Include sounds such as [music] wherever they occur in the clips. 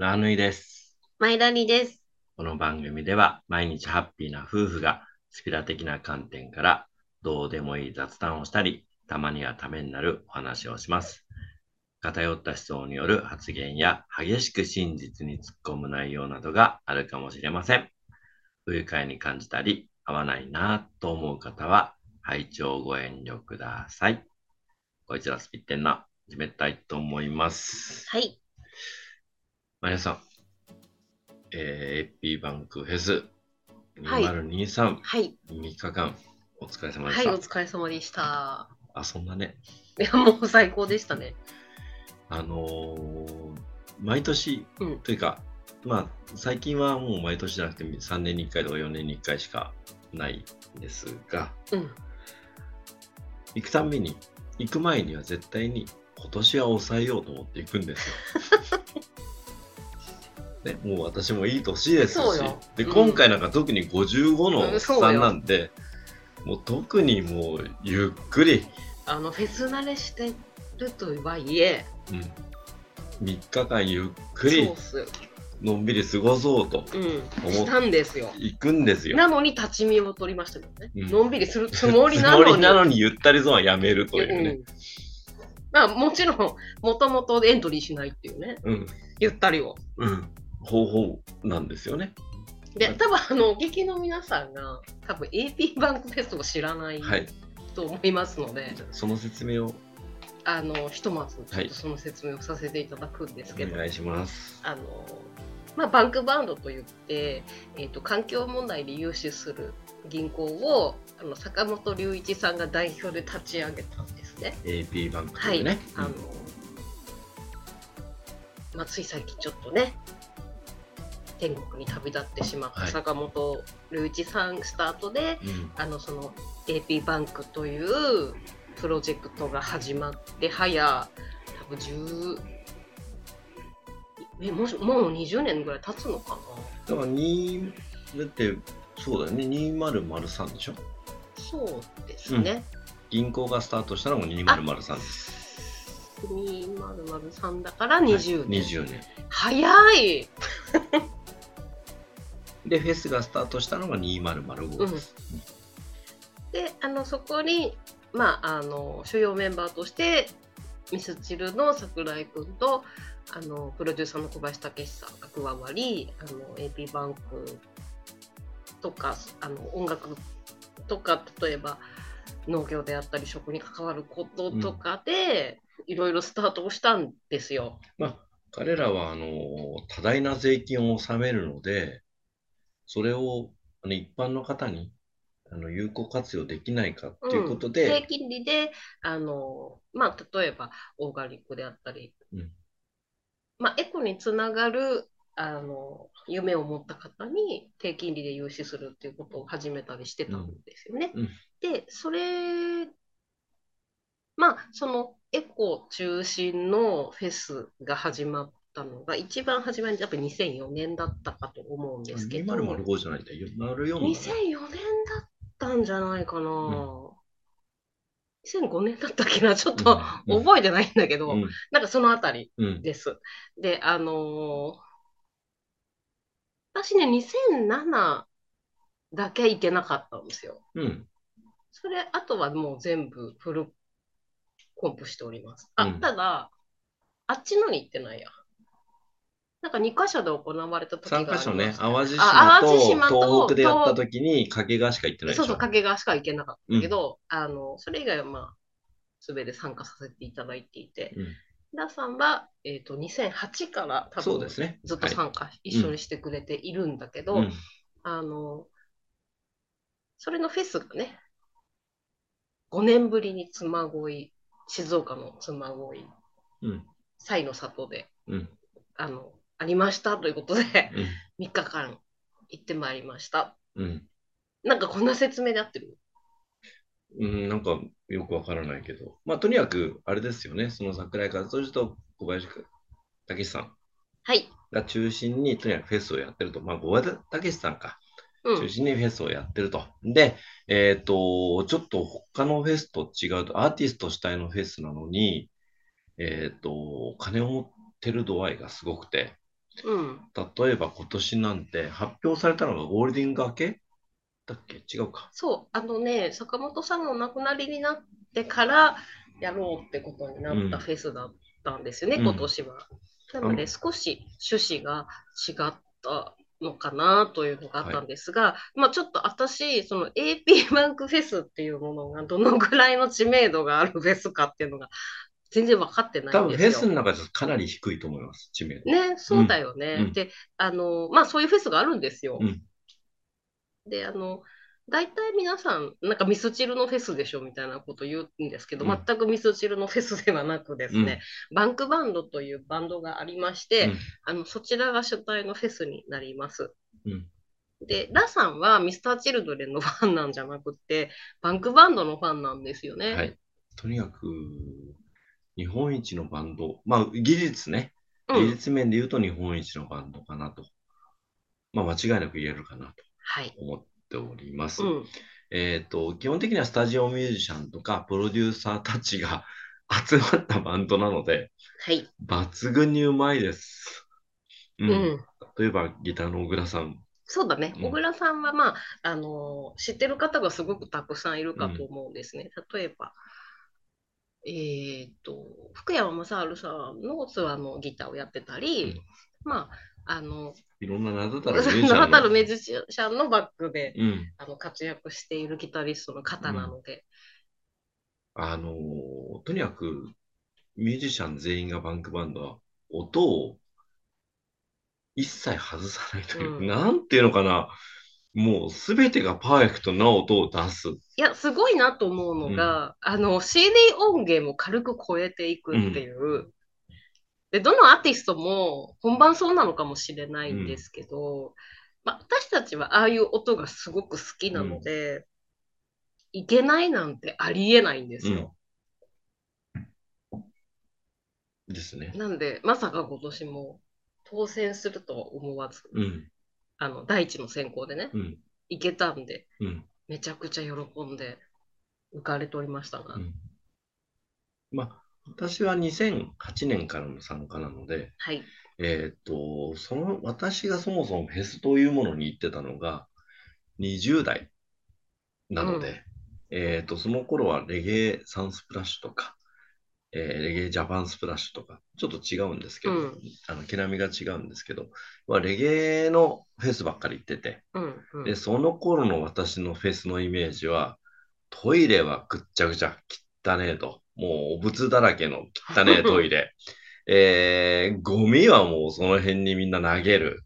ラーヌイです。前田にです。この番組では毎日ハッピーな夫婦がスピラ的な観点からどうでもいい雑談をしたり、たまにはためになるお話をします。偏った思想による発言や激しく真実に突っ込む内容などがあるかもしれません。不愉快に感じたり、合わないなぁと思う方は、拝聴ご遠慮ください。こいつらスピッテンな、始めたいと思います。はい。マリアさん、えー、AP バンクフェスはい2023、はい。3日間お疲れ様ではい、した。お疲れ様でした。あ、そんなね、いや、もう最高でしたね。あのー毎年、うんというか、まあ、最近はもう毎年じゃなくて3年に1回とか4年に1回しかないんですが、うん。行くたんびに、行く前には絶対に今年は抑えようと思って行くんですよ。[laughs] ね、もう私もいい年ですしで、うん今回なんか特に55のおっさんなんで、もう特にもうゆっくり、あの、フェス慣れしてるとはいえ、うん、3日間ゆっくり。のんびり過ごそうとうん。思っしたんですよ。行くんですよ。なのに立ち見を取りましたけどね。うんのんびりするつもりなのに。のにゆったりゾーンはやめるというね。うんまあ、もちろん、もともとエントリーしないっていうね、うん。ゆったりを。うん。方法なんですよね。で、多分あの、お聞きの皆さんが、多分 AP バンクフェスを知らないはい。と思いますので、その説明をあの、ひとまず、ちょはいっとその説明をさせていただくんですけど、お願いします。あの、まあ、バンクバンドといって、えー、と環境問題で融資する銀行をあの坂本龍一さんが代表で立ち上げたんですね。AP バンクとはい、いうね。あのまあ、つい最近ちょっとね天国に旅立ってしまったはい坂本龍一さんスタートで、うんあのその AP バンクというプロジェクトが始まって早多分10えもしもう20年ぐらい経つのかだから2、だって、そうだよね。2003でしょ？そうですね。銀行がスタートしたのも2003です。2003だから20年。20年。早い、で、フェスがスタートしたのが2005です。であのそこに、まあ、あの主要メンバーとしてミスチルの桜井君とあのプロデューサーの小林武史さんが加わりあの AP バンクとかあの音楽とか例えば農業であったり食に関わることとかで、いろいろスタートをしたんですよ。まあ、彼らは、あの、多大な税金を納めるので、それを、あの、一般の方に、あの、有効活用できないかっていうことうんで、低金利であの、まあ、例えばオーガニックであったり、うん。まあ、エコにつながるあの夢を持った方に低金利で融資するっていうことを始めたりしてたんですよね。うん。うん。でそれまあそのエコ中心のフェスが始まったのが一番初めにやっぱり2004年だったかと思うんですけど2005じゃないんだよ。04だね2004年だったんじゃないかな。2005年だったっけな、ちょっとうん覚えてないんだけど、うんなんかそのあたりうんです。で、あのー私ね、2007だけ行けなかったんですよ。うんそれ、あとはもう全部フルコンプしております。あ、うんただ、あっちのに行ってないや。なんか2箇所で行われた時があ3ります箇所ね、淡路島と島と東北でやった時に掛川しか行ってないでしょ。そうそう、掛川しか行けなかったけど、あの、それ以外はまあ、すべて参加させていただいていて、うん。皆さんは、えっ、と、2008から多分ね。ずっとはい。参加、一緒にしてくれているんだけど、うん。あの、それのフェスがね、5年ぶりに妻恋、静岡の妻恋、うん。西の里で、うん。あの、ありましたということで、うん。3日間行ってまいりました。うん。なんかこんな説明で合ってる？うん、なんかよくわからないけど、まあとにかくあれですよね、その桜井和寿と小林武史さんはい。が中心にとにかくフェスをやってると、まあ小林武史さんか、うん。中心にフェスをやってると。で、えっ、と、ちょっと他のフェスと違うと、アーティスト主体のフェスなのに、えっ、と、金を持ってる度合いがすごくて、うん。例えば今年なんて発表されたのがゴールデン明け？だっけ？違うか。そう、あのね、坂本さんがお亡くなりになってからやろうってことになったフェスだったんですよね、うん。今年は。なので、うん。少し趣旨が違ったのかなというのがあったんですが、まあちょっと私、その AP バンクフェスっていうものがどのぐらいの知名度があるフェスかっていうのが全然分かってない多分フんですよ。ェスの中でかなり低いと思います、知名度。ね、そうだよね。うんで、あの、まあそういうフェスがあるんですよ。うんで、あの、大体皆さん、なんかミスチルのフェスでしょみたいなこと言うんですけど、うん全くミスチルのフェスではなくですね、バンクバンドというバンドがありまして、うんあのそちらが主体のフェスになります。うんで、ラさんはミスターチルドレンのファンなんじゃなくて、バンクバンドのファンなんですよね。はい。とにかく、日本一のバンド、まあ技術ね、技うん。術面で言うと日本一のバンドかなと。まあ間違いなく言えるかなとはい。思っております。うん。えっ、と、基本的にはスタジオミュージシャンとかプロデューサーたちが [laughs] 集まったバンドなので、はい。抜群にうまいです。う。うんん。例えばギターの小倉さん。そうだね。うん小倉さんは、まあ、あの知ってる方がすごくたくさんいるかと思うんですね。例えば、えっと、福山雅治さんのツアーのギターをやってたり、うん。まあ、あの、いろんな名だたるミュージシャンの。バックで、うん。あの活躍しているギタリストの方なので、あのーとにかくミュージシャン全員がバンクバンドは音を一切外さないという、うん。なんていうのかな、もうすべてがパーフェクトな音を出す。いや、すごいなと思うのが、あの、CD 音源も軽く超えていくっていう、で、どのアーティストも本番そうなのかもしれないんですけど、まあ、私たちはああいう音がすごく好きなので、いけないなんてありえないんですよ。ですね。なんで、まさか今年も当選するとは思わず、うん。あの、第一の選考でね、うん。いけたんで、うん。めちゃくちゃ喜んで浮かれておりましたが、うん。まあ、私は2008年からの参加なので、はい。えーっと、その、私がそもそもフェスというものに行ってたのが20代なので、えーっと、その頃はレゲエサンスプラッシュとか、えーレゲエジャパンスプラッシュとか、ちょっと違うんですけど、うんあの、毛並みが違うんですけど、まあレゲエのフェスばっかり行ってて、うん、うん。で、その頃の私のフェスのイメージは、トイレはぐっちゃぐちゃ、汚ねえと。もうお仏だらけの汚ねえ [laughs] トイレ。えー、ゴミはもうその辺にみんな投げる。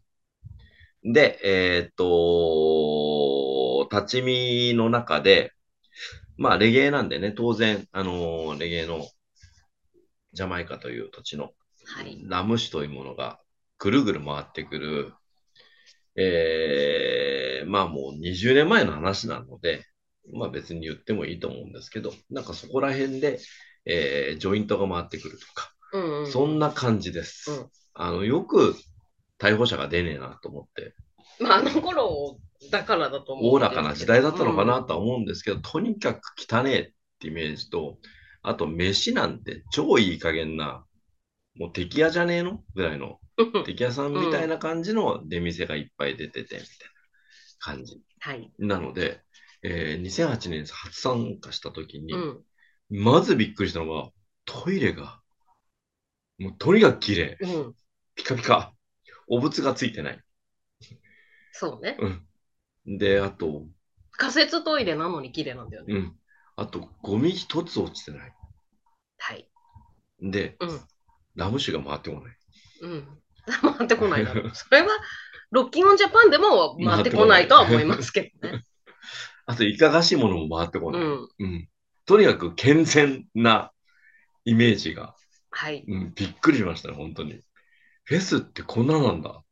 で、えーっと、立ち見の中で、まあ、レゲエなんでね、当然、あのーレゲエのジャマイカという土地のはい。ラム酒というものがぐるぐる回ってくる、えー、まあもう20年前の話なので、まあ別に言ってもいいと思うんですけど、なんかそこら辺で、えー、ジョイントが回ってくるとか、うんうん、そんな感じです。うんあの、よく逮捕者が出ねえなと思って、まあ、あの頃だからだと思おおらかな時代だったのかなとは思うんですけど、とにかく汚ねえってイメージと、あと飯なんて超いい加減な、もう敵屋じゃねえの？ぐらいのうん [laughs] 敵屋さんみたいな感じの出店がいっぱい出てて、みたいな感じ。はい。なので、えー2008年初参加した時に、うん。まずびっくりしたのが、トイレが、もうとにかく綺麗。うん。ピカピカ。お仏がついてない。そうね。うん。で、あと、仮設トイレなのに綺麗なんだよね。うん。あと、ゴミ一つ落ちてない？はい。で、うん。ラム酒が回ってこない。うん。[laughs] 回ってこないだろう。それは、ロッキンオンジャパンでも回ってこないとは思いますけどね。[laughs] あと、いかがしいものも回ってこない。うん。うん。とにかく健全なイメージが、はい。うん、びっくりしましたね、本当に。フェスってこんななんだ。っ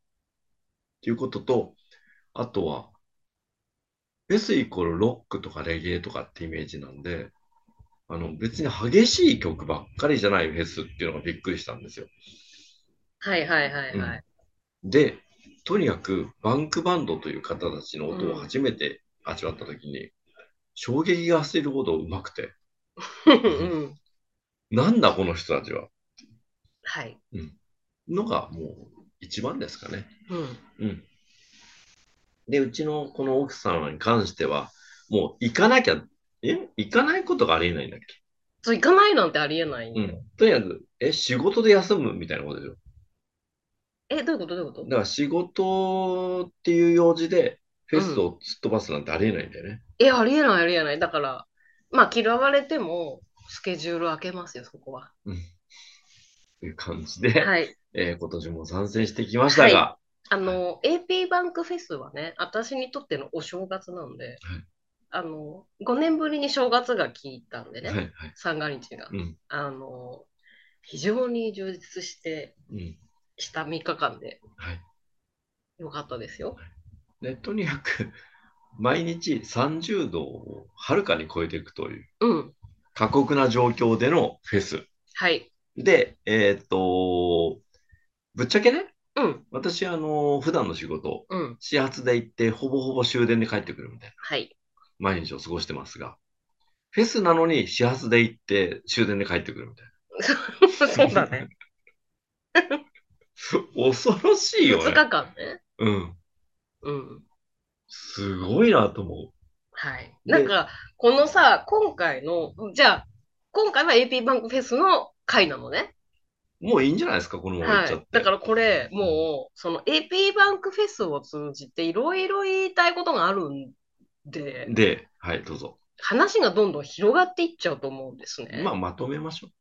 ていうことと、あとは、フェスイコールロックとかレゲエとかってイメージなんで、あの、別に激しい曲ばっかりじゃないフェスっていうのがびっくりしたんですよ。はいはいはいはい。で、とにかくバンクバンドという方たちの音を初めて味わったときに、衝撃が走るほど上手くて、うん。なんだこの人たちは。はい。のがもう一番ですかね。うん。うん。で、うちのこの奥さんに関しては、もう行かなきゃ、え？行かないことがありえないんだっけ？そう、行かないなんてありえない。うん。とにかく、え、仕事で休むみたいなことでしょ？え、どういうことどういうこと？だから仕事っていう用事で、フェスをすっ飛ばすなんてありえないんだよね。え、ありえないありえない。だから、まあ嫌われても、スケジュール開けますよ、そこは。という感じで、はい。えー今年も参戦してきましたが、あの、AP バンクフェスはね、私にとってのお正月なんで、あの、5年ぶりに正月が来たんでね、はいはい。三が日が。うん。あの、非常に充実して、うん。した3日間ではい。よかったですよ。で、とにかく、毎日30度をはるかに超えていくといううん。過酷な状況でのフェス。はい。で、えーっと、ぶっちゃけね、うん。私、あの、普段の仕事、うん。始発で行って、ほぼほぼ終電で帰ってくるみたいな、はい。毎日を過ごしてますが、フェスなのに始発で行って、終電で帰ってくるみたい [laughs] そうだね。な。[laughs] 恐ろしいよ2ね。日間ね。うん。うん。すごいなと思はい。でなんか、このさ、今回の、じゃあ、今回は AP バンクフェスの回なのね。う。もういいんじゃないですか、このまま行っちゃって。。はいだからこれ、もう、その AP バンクフェスを通じていろいろ言いたいことがあるんで、で、はい、どうぞ。話がどんどん広がっていっちゃうと思うんですね。まあ、まとめましょう。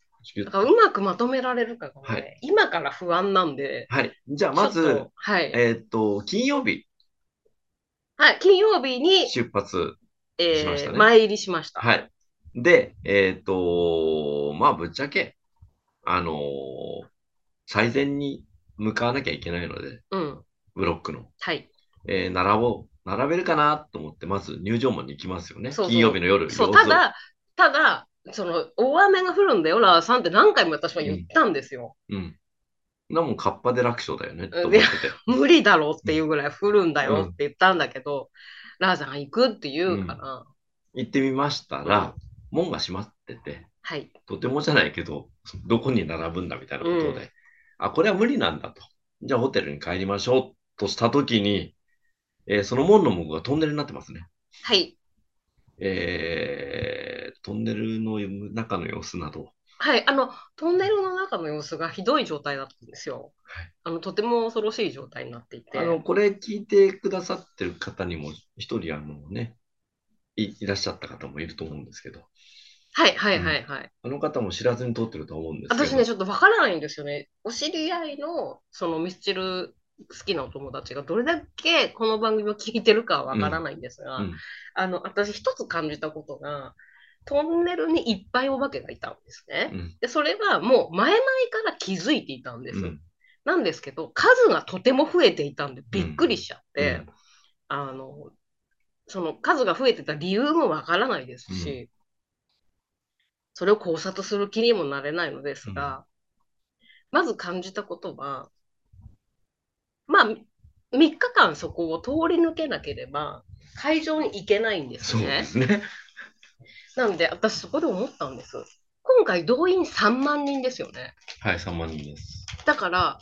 だからうまくまとめられるかがね、はい今から不安なんで、はい。じゃあ、まずはい。えーっと、金曜日はい、金曜日に、出発。えしましたねー前入りしました。はい。で、えーっと、まあ、ぶっちゃけ、あのー最善に向かわなきゃいけないので、うん。ブロックの。はい。えー並ぼう。並べるかなと思って、まず入場門に行きますよね。そうそう金曜日の夜。そう、ただ、ただ、その、大雨が降るんだよ、ラーさんって何回も私は言ったんですよ。うん。なもん、カッパで楽勝だよねって思ってて。無理だろうっていうぐらい降るんだよって言ったんだけど、ラーさんが行くって言うから、行ってみましたら、門が閉まってて、はい。とてもじゃないけど、どこに並ぶんだみたいなことで、うんあ、これは無理なんだと。じゃあホテルに帰りましょうとしたときに、えーその門の向こうがトンネルになってますね。はい。えートンネルの中の様子など、はい。あの、トンネルの中の様子がひどい状態だったんですよ。はいあの、とても恐ろしい状態になっていて。あの、これ聞いてくださってる方にも、一人あのね、いいらっしゃった方もいると思うんですけど、はいはいはいはい。あの方も知らずに通ってると思うんですけど、私ね、ちょっとわからないんですよね。お知り合いの、そのミスチル好きなお友達がどれだけこの番組を聞いてるかはわからないんですが、うんあの、私一つ感じたことが、トンネルにいっぱいお化けがいたんですね。うんで、それはもう前々から気づいていたんです。うんなんですけど、数がとても増えていたんでびっくりしちゃって、うんあの、その数が増えてた理由もわからないですし、それを考察する気にもなれないのですが、まず感じたことは、まあ、3日間そこを通り抜けなければ、会場に行けないんですそうでね。すね。なんで、私そこで思ったんです。今回動員3万人ですよね。はい、3万人です。だから、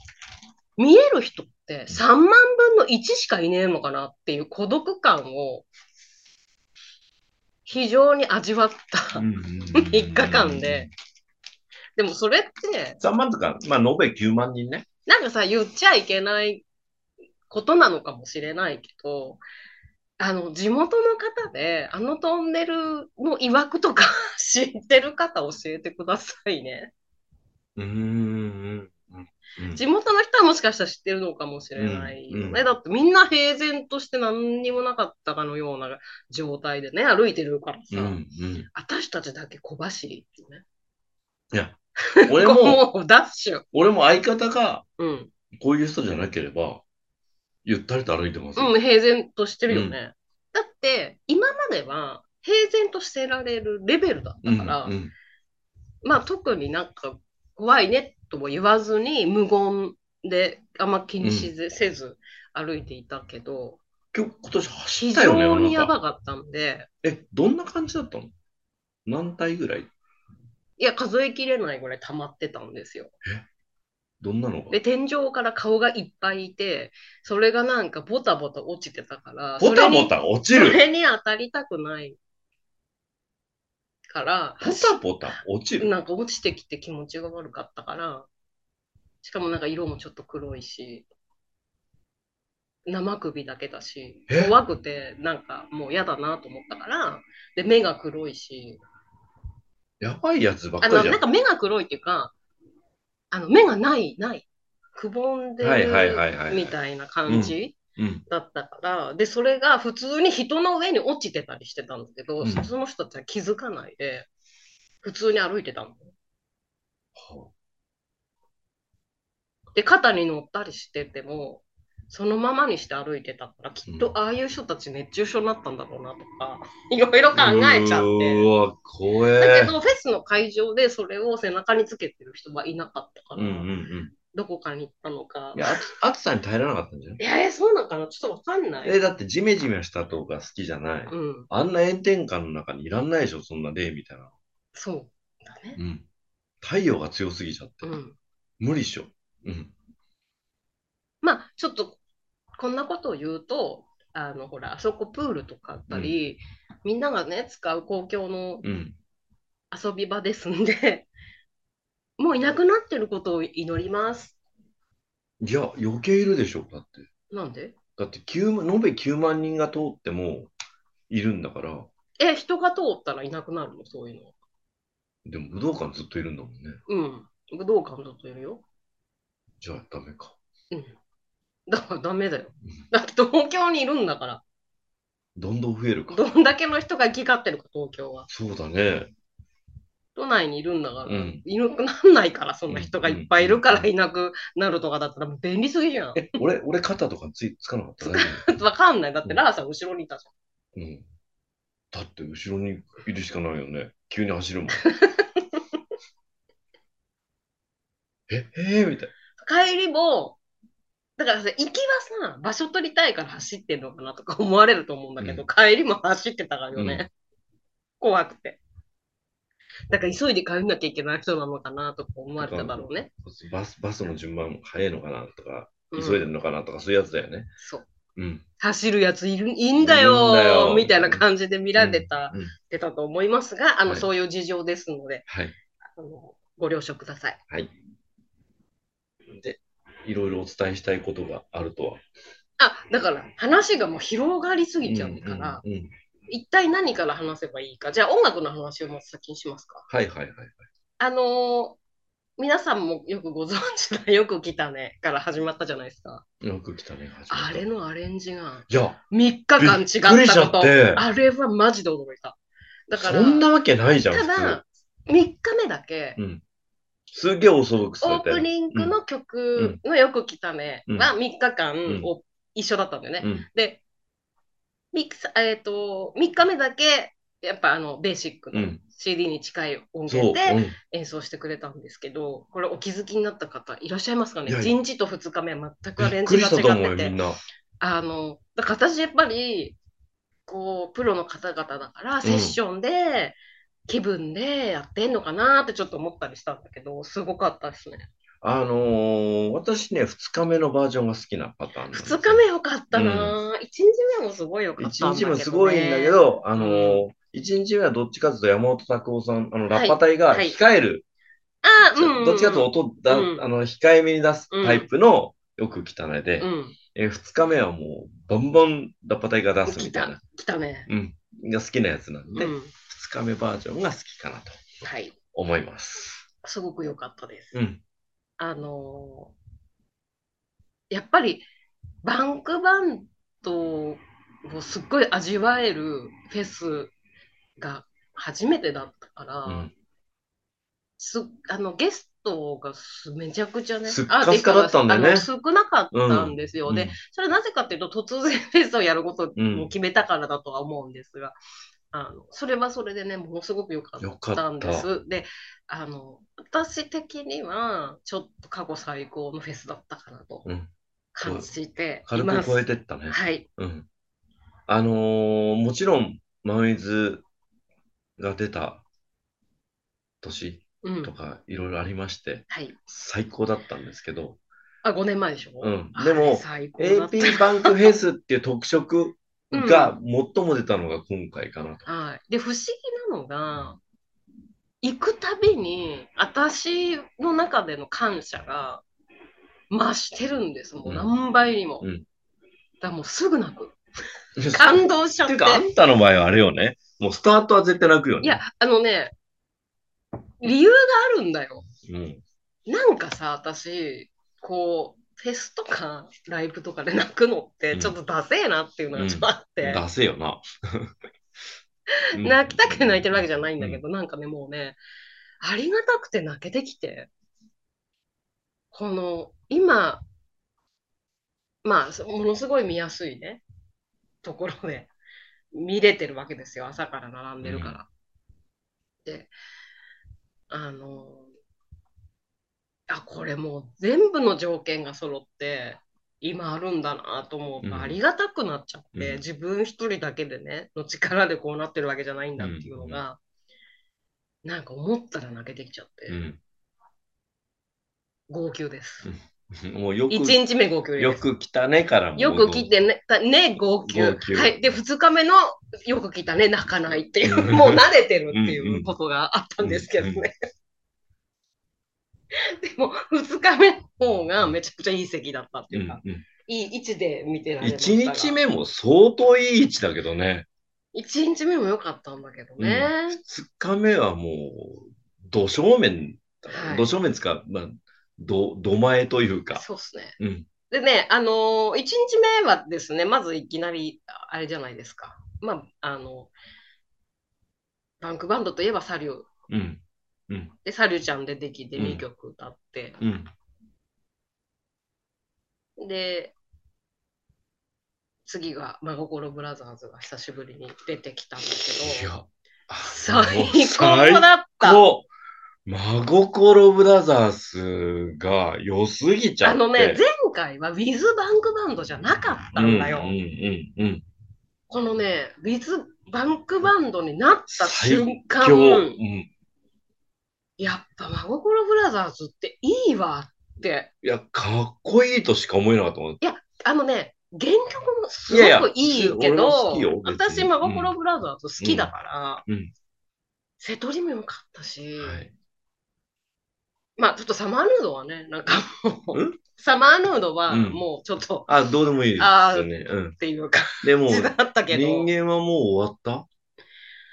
見える人って3万分の1しかいねえのかなっていう孤独感を非常に味わった3日間で。。でもそれって、3万とか、まあ、延べ9万人ね。なんかさ、言っちゃいけないことなのかもしれないけど、あの、地元の方で、あのトンネルの曰くとか [laughs] 知ってる方教えてくださいね。うーん。地元の人はもしかしたら知ってるのかもしれないよね。だってみんな平然として何にもなかったかのような状態でね、歩いてるからさ。私たちだけ小走りってね。いや、俺も、[laughs] もうダッシュ。俺も相方がうん。こういう人じゃなければ、ゆったりと歩いてますよ。うん、平然としてるよね。だって、今までは平然としてられるレベルだったから、まあ特になんか怖いねとも言わずに無言であんま気にしず、せず歩いていたけど、今日、今年走非ったよね、常にやばかったんで、え、どんな感じだったの？何体ぐらい？いや、数えきれないぐらい溜まってたんですよ。どんなのが？で、天井から顔がいっぱいいて、それがなんかボタボタ落ちてたから、ボタボタタ落ちる？それに当たりたくないから、ボタボタ落ちる？なんか落ちてきて気持ちが悪かったから、しかもなんか色もちょっと黒いし、生首だけだしえ、怖くてなんかもう嫌だなと思ったから、で、目が黒いし、やばいやつばっあの、かりじゃん。なんか目が黒いっていうか、あの、目がない、ない。くぼんではいはいはいはいるみたいな感じうん。だったから、で、それが普通に人の上に落ちてたりしてたんだけど、うん普通の人たちは気づかないで、普通に歩いてたの。はで、肩に乗ったりしてても、そのままにして歩いてたから、きっとああいう人たち熱中症になったんだろうなとか、いろいろ考えちゃって。うわ、怖え。だけど、フェスの会場でそれを背中につけてる人はいなかったから、うんうんうん。どこかに行ったのか。いや、暑暑さに耐えられなかったんじゃない？いや、え、そうなんかなちょっとわかんない。え、だってジメジメしたとか好きじゃない。うん、あんな炎天下の中にいらんないでしょ、そんな例みたいな。そうだね。うん。太陽が強すぎちゃって。うん。無理っしょ。うん。まあ、ちょっと、こんなことを言うと、あの、ほら、あそこプールとかあったり、みんながね、使う公共のうん。遊び場ですんで、もういなくなってることを祈ります。いや、余計いるでしょ、だって。なんで？だって9万、延べ9万人が通ってもいるんだから、え、人が通ったらいなくなるの？そういうの。でも武道館ずっといるんだもんね。うん。武道館だといるよ。じゃあダメか。うん。だからダメだようん。だって東京にいるんだから。どんどん増えるか。どんだけの人が行き交ってるか、東京は。そうだね。都内にいるんだから、うんいなくなんないから、そんな人がいっぱいいるからいなくなるとかだったら便利すぎじゃん。え、俺、俺肩とかついつかなかった？大丈わかんない。だってラーさん後ろにいたじ夫うん。だって後ろにいるしかないよね。急に走るもん。[laughs] え、えー、みたいゃん。帰りも、だからさ、行きはさ、場所取りたいから走ってんのかなとか思われると思うんだけど、うん帰りも走ってたからよね。うん怖くて。だから急いで帰んなきゃいけない人なのかなとか思われただろうね。な。バス、バスの順番早いのかなとか、うん急いでるのかなとか、そういうやつだよね。そう。うん。走るやついるいいんだよみたいな感じで見られた、うんうんてたと思いますが、あの、はいそういう事情ですので、はい。あのご了承ください。はい。で、いろいろお伝えしたいことがあるとは？あ、だから話がもう広がりすぎちゃうから、うんうんうん一体何から話せばいいか。じゃあ音楽の話をまず先にしますか。はいはいはいはい。あのー皆さんもよくご存知なよく来たねから始まったじゃないですか。よく来たね。あれのアレンジがいや、3日間違びったこと。あれはマジで驚いた。だから、そんなわけないじゃん、普ただ、3日目だけ、通。うん。すげえオーソドックスだオープニングの曲のよく来たねうんは3日間んを一緒だったんだよね。うん。で、ミクサえっ、と、3日目だけ、やっぱあの、ベーシックのうん CD に近い音そう。源でうん演奏してくれたんですけど、これお気づきになった方いらっしゃいますかね？いや ?1 日と2日目は全くアびっくりレンジがしたと思うよ、違ってて。な。あの、だから私やっぱり、こう、プロの方々だから、セッションで、気分でやってんのかなってちょっと思ったりしたんだけど、すごかったですね。あのー、私ね、2日目のバージョンが好きなパターンなんですよ。2日目よかったな、1日目もすごいよかったんだ1けど、ね。日目すごいんだけど、あのー、1日目はどっちかというと山本拓夫さん、あの、ラッパ隊がはい控える、あ、うんうんうん、どっちかというと音だ、うんあの、控えめに出すタイプの、よく来たねで、うん、えー、2日目はもう、バンバンラッパ隊が出すみたいな、、来たね。うん、が好きなやつなんで、うん、2日目バージョンが好きかなとはい。思います。すごく良かったです。うん。あのーやっぱりバンクバンドをすっごい味わえるフェスが初めてだったから、うん。すあのゲストがすめちゃくちゃね、すっかすかだったんだよね少なかったんですよ。うんで、それはなぜかっていうと、突然フェスをやることをうん決めたからだとは思うんですが、あのそれはそれでね、ものすごく良かよかったん。です。で、あの、私的には、ちょっと過去最高のフェスだったかなとうん。感じてい軽くます。超えてったね。はい。うん。あのーもちろん、マンウィズが出た年うんと。かいろいろありまして、はい。最高だったんですけど、あ、5年前でしょ？うんあでもれ最高だった。AP バンクフェスっていう特色が [laughs] 最も出たのが今回かなと。はい。で、不思議なのが、行くたびに、私の中での感謝が増してるんです。もう何倍にも。うんだからもうすぐ泣く。[laughs] 感動しちゃってて。っいうか、あんたの場合はあれよね。もうスタートは絶対泣くよね。いや、あのね、理由があるんだよ。うん。なんかさ、私、こう、フェスとかライブとかで泣くのってちょっとダセえなっていうのがちょっとあって、出せよな。[laughs] うん泣きたくて泣いてるわけじゃないんだけど、なんかね、もうね、ありがたくて泣けてきて、この、今、まあ、そものすごい見やすいね、ところで見れてるわけですよ、朝から並んでるから。で、あの、あ、これもう全部の条件が揃って、今あるんだなと思ううん。とありがたくなっちゃって、うん。自分一人だけでね、の力でこうなってるわけじゃないんだっていうのが、なんか思ったら泣けてきちゃって、うん。号泣です。[laughs] もうよく、一日目号泣。よく来たねからも。よく来てね、たね、号泣。はい。で、二日目のよく来たね、泣かないっていう、うんもう慣れてるっていうんううんことがあったんですけどうんうね。[laughs] でも、二日目の方がめちゃくちゃいい席だったってういうんか、うん。いい位置で見てられま一したが。日目も相当いい位置だけどね。一日目も良かったんだけどね。二日目はもう、土正面土正面つか、まあ、ど、土前というか。そうっすね。うん。でね、あのー、1日目はですね、まずいきなり、あれじゃないですか。まあ、あの、バンクバンドといえばサリュー。うん。うん。で、サリューちゃん出てきてうん2曲歌って、うん。で、次が真心ブラザーズが久しぶりに出てきたんだいけど、最高だった。最高真心ブラザーズが良すぎちゃって。あのね、前回は With バンクバンドじゃなかったんだよ。うんうんうんうん。このね、With バンクバンドになった瞬間、うん。やっぱ真心ブラザーズっていいわって。いや、かっこいいとしか思えなかったもん。あのね、原曲もすごくいいけいやいや私真心ブラザーズ好きだから、うんうん瀬戸りも良かったし、はい。まあちょっとサマーヌードはね、なんかもう、ん？サマーヌードはうんもうちょっとあ、どうでもいいですよね。うんっ。ていう感でも、じだったけど、人間はもう終わった？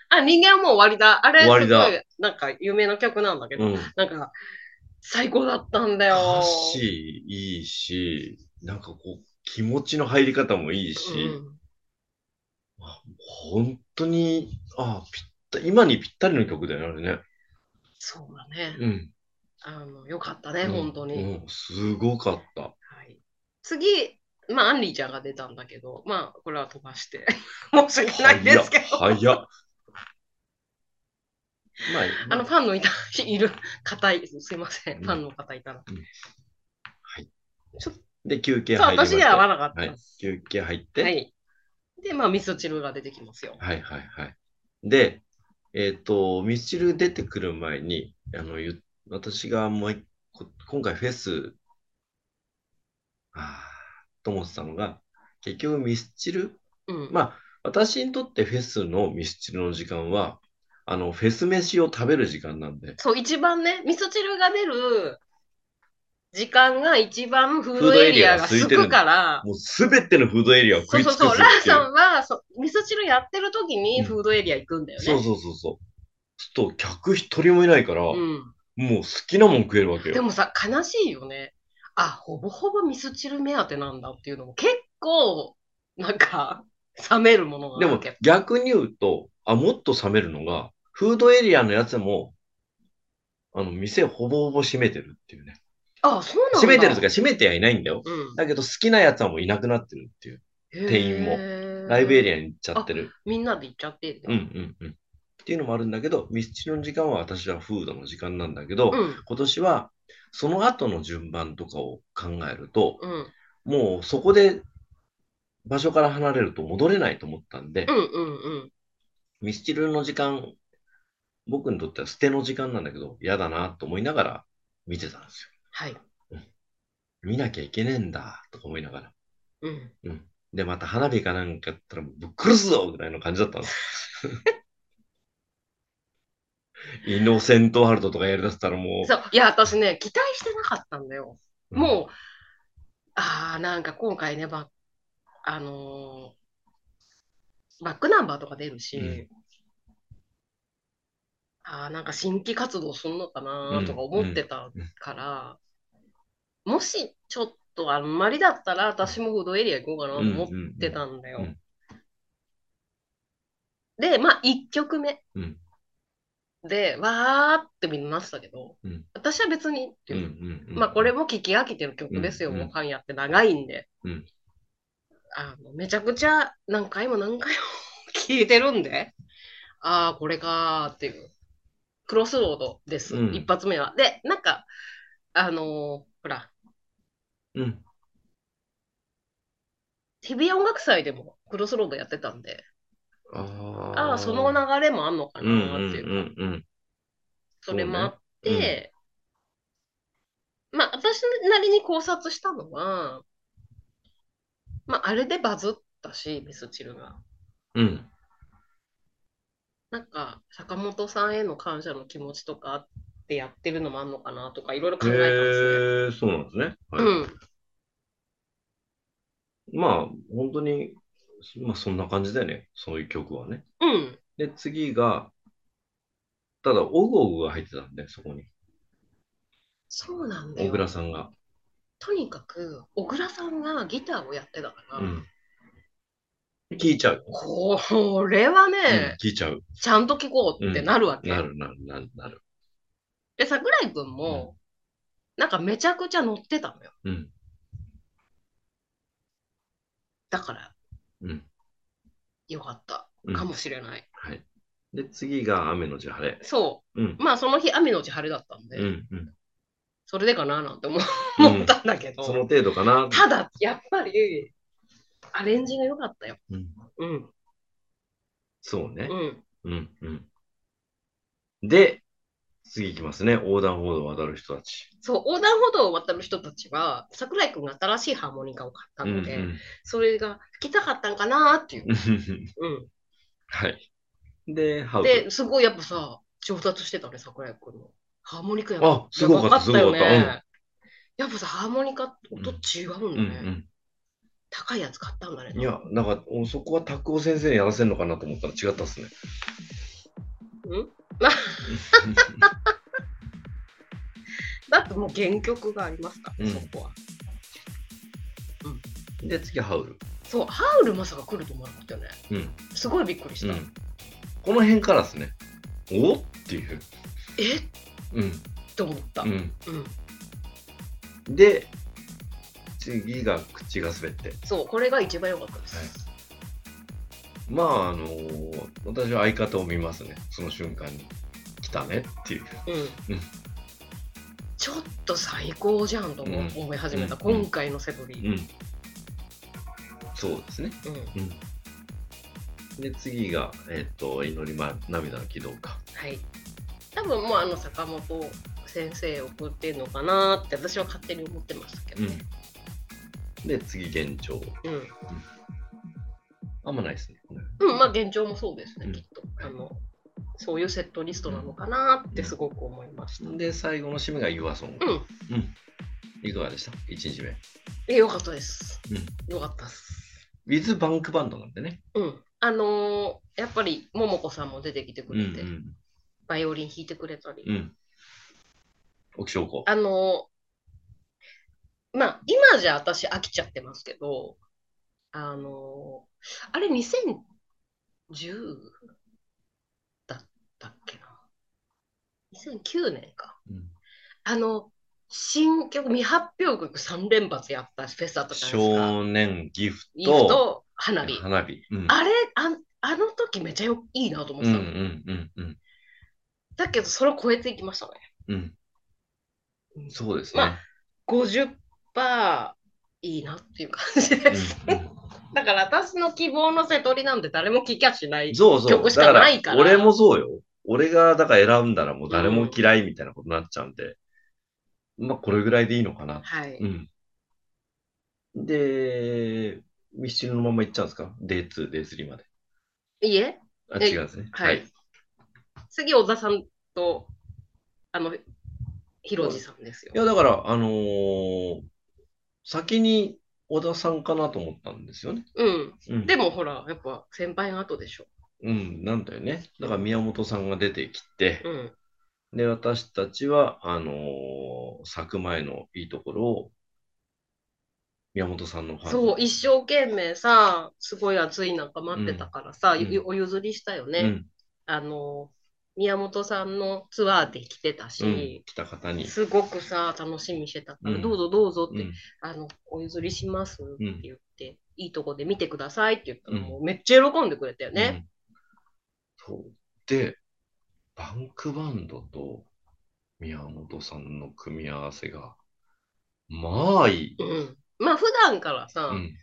あ、人間はもう終わりだ。あれ、終わりだすごい、なんか有名な曲なんだけど、うん。なんか、最高だったんだよ。歌詞いいし、なんかこう、気持ちの入り方もいいし、うんあ本当に、あぴった、今にぴったりの曲だよね、あれね。そうだね。うん。あの、よかったね、うん本当に。うん、すごかった。はい、次、まあ、アンリーちゃんが出たんだけど、まあ、これは飛ばして、申し訳ないですけど、早っ。まあ、あの、ファンのいた、いる方い、すいません、うんファンの方いたら。はいちょっで、休憩と、入りまして私には合わなかったはい。休憩入って、はい、はい。で、まあ、ミスチルが出てきますよ。はい、はいで、えっ、と、ミスチル出てくる前に、あの、ゆ私がもう今回フェス、あーと思ってたのが、結局ミスチル、うん。まあ、私にとってフェスのミスチルの時間は、あの、フェス飯を食べる時間なんで、そう、一番ね、ミスチルが出る時間が一番フードエリアが空くから、もうすべてのフードエリアを食い尽くすそうそうそう、ラーさんはそうミスチルやってる時にフードエリア行くんだよね。そうそうそうそう。ちょっと客一人もいないから、うん。もう好きなもん食えるわけよ。でもさ、悲しいよね。あ、ほぼほぼミスチル目当てなんだっていうのも結構、なんか、[laughs] 冷めるものがあでも。逆に言うと、あ、もっと冷めるのが、フードエリアのやつも、あの、店ほぼほぼ閉めてるっていうね。あ、そうなんだ。閉めてるとか閉めてはいないんだよ。うん。だけど好きなやつはもういなくなってるっていう。店員ももライブエリアに行っちゃってる。みんなで行っちゃってるうんうんうん。っていうのもあるんだけど、ミスチルの時間は私はフードの時間なんだけど、うん。今年はその後の順番とかを考えると、うん。もうそこで場所から離れると戻れないと思ったんで、うんうんうん。ミスチルの時間僕にとっては捨ての時間なんだけど、嫌だなと思いながら見てたんですはい。よ。見なきゃいけねえんだとか思いながら。うん。で、また花火かなんかやったらぶっ殺すぞぐらいの感じだったんです。[laughs] イノセントワールドとかやりだしたらもう、そう。いや、私ね、期待してなかったんだよ。うん。もう、ああ、なんか今回ね、ばあのーバックナンバーとか出るし、うん。ああ、なんか新規活動すんのかなとか思ってたから、もしちょっとあんまりだったら、私もフードエリア行こうかなと思ってたんだよ。うん。で、まあ、1曲目。うんで、わーってみんななってたけど、うん。私は別にってうんいう。うんうんまあこれも聴き飽きてる曲ですよ、うんもうファンやって長いんで。うん。あのめちゃくちゃ何回も何回も [laughs] 聴いてるんで、ああ、これかーっていう。クロスロードです、うん。一発目は。で、なんか、あのーほら、うん。日比谷音楽祭でもクロスロードやってたんで、あああ、その流れもあんのかなうんーっていうか、うんうんそれもあって、まあ私なりに考察したのは、まああれでバズったし、ミスチルが。うん。うん。なんか坂本さんへの感謝の気持ちとかあってやってるのもあんのかなとかいろいろ考えたんですへえ、そうなんですね。ね。はいうん。まあ、本当に、まあそんな感じだよね。そういう曲はね。うん。で、次が、ただ、オグオグが入ってたんで、そこに。そうなんだ小倉よ。さんが。とにかく、小倉さんがギターをやってたから、うん。聞いちゃう。これはうんね、聞いちゃう。ちゃんと聴こうってなるわけ。なるなるなるなる。で、桜井くんも、なんかめちゃくちゃ乗ってたのよ。うん。だから、うん。よかったうんかもしれない。はい。で、次が雨のち晴れ。そうんう。。まあ、その日、雨のち晴れだったんで、うん。うん。それでかななんて思思ったんだけど、その程度かな。ただ、やっぱり、アレンジが良かったよ。うん。うん。そうねう。ん。うん。うん。で、次行きますね。横断歩道を渡る人たち。そう、横断歩道を渡る人たちは、桜井くんが新しいハーモニカを買ったうん。うので、ん。それが吹きたかったんかなっていう。うはい。で、ハウ。で、すごいやっぱさ、上達してたね、桜井くんの。ハーモニカやあすごかったすごかったね。やっぱさ、ハーモニカ音違うんうんだね。うん。高いやつ買ったんだね。いや、なんか、おそこは拓夫先生にやらせるのかなと思ったら違ったっすね。うん？[laughs] だってもう原曲がありますから、うんそこは。で、次、ハウル。そう、ハウルまさか来ると思わなかったよね。うん。すごいびっくりした。うん。この辺からですね。お？っていう。え？っうん。と思った。うん。うんで、次が口が滑って。そう、これが一番良かったです。まあ、あのー私は相方を見ますね。その瞬間に。来たねっていう。うんうんちょっと最高じゃんと思,、い始めた、うん今回のセブリ。うん。そうですね。うんうん。で、次が、えっ、と、祈りま、涙の軌道か。はい。多分もうあの坂本先生送ってんのかなって私は勝手に思ってましたけど。うん。で、次、現状。うん。あんまないですね。うん、まあ現状もそうですね、うんきっと。あの、そういうセットリストなのかなってすごく思いました。で、最後の締めが YourSong。うん。うん。いかがでした ?1 日目。え、よかったです。うん。よかったです。with バンクバンドなんでね。うん。あのーやっぱり、桃子さんも出てきてくうんれて、うん。バイオリン弾いてくれたり。うん。沖翔子。あのーまあ、今じゃ私飽きちゃってますけど、あのーあれ2010だったっけな？2009年か。うんあの、新曲、未発表曲3連発やったフェスだったじゃないですか。少年ギフイフト。と花火。花火。うん。あれあん、あの時めっちゃよいいなと思っうんうてたの。んうんうん。だけど、それを超えていきましたね。うん。うんそうですね。ま50%いいなっていう感じです。うんうんだから私の希望の瀬取りなんて誰も聞きゃしない。そうそう。曲しかないからだ俺もそうよ。俺がだから選んだらもう誰も嫌いみたいなことになっちゃうんで、まあこれぐらいでいいのかな。はい。うん。で、ミスチルのまま行っちゃうんですか ?Day2、Day3 まで。いいえ、あ、え違うんですね。はい次、小田さんと、あの、ひろじさんですよい。や、だから、あのー先に小田さんかなと思ったんですよね。うん。うん。でもほら、やっぱ先輩の後でしょ。うん、なんだよね。だから宮本さんが出てきて、うん。で、私たちは、あのー咲く前のいいところを、宮本さんのファンそう、一生懸命さ、すごい暑い中待ってたからさ、うんゆお譲りしたよね。うん、あの、宮本さんのツアーで来てたうん、し、来た方に。すごくさ、楽しみにしてたから、うんどうぞどうぞって、うん、あの、お譲りしますってん言って、いいとこで見てくださいって言ったら、うんもうめっちゃ喜んでくれたよね。うん。そう。で、バンクバンドと宮本さんの組み合わせが、まあいい。うん。まあ、普段からさ、うん、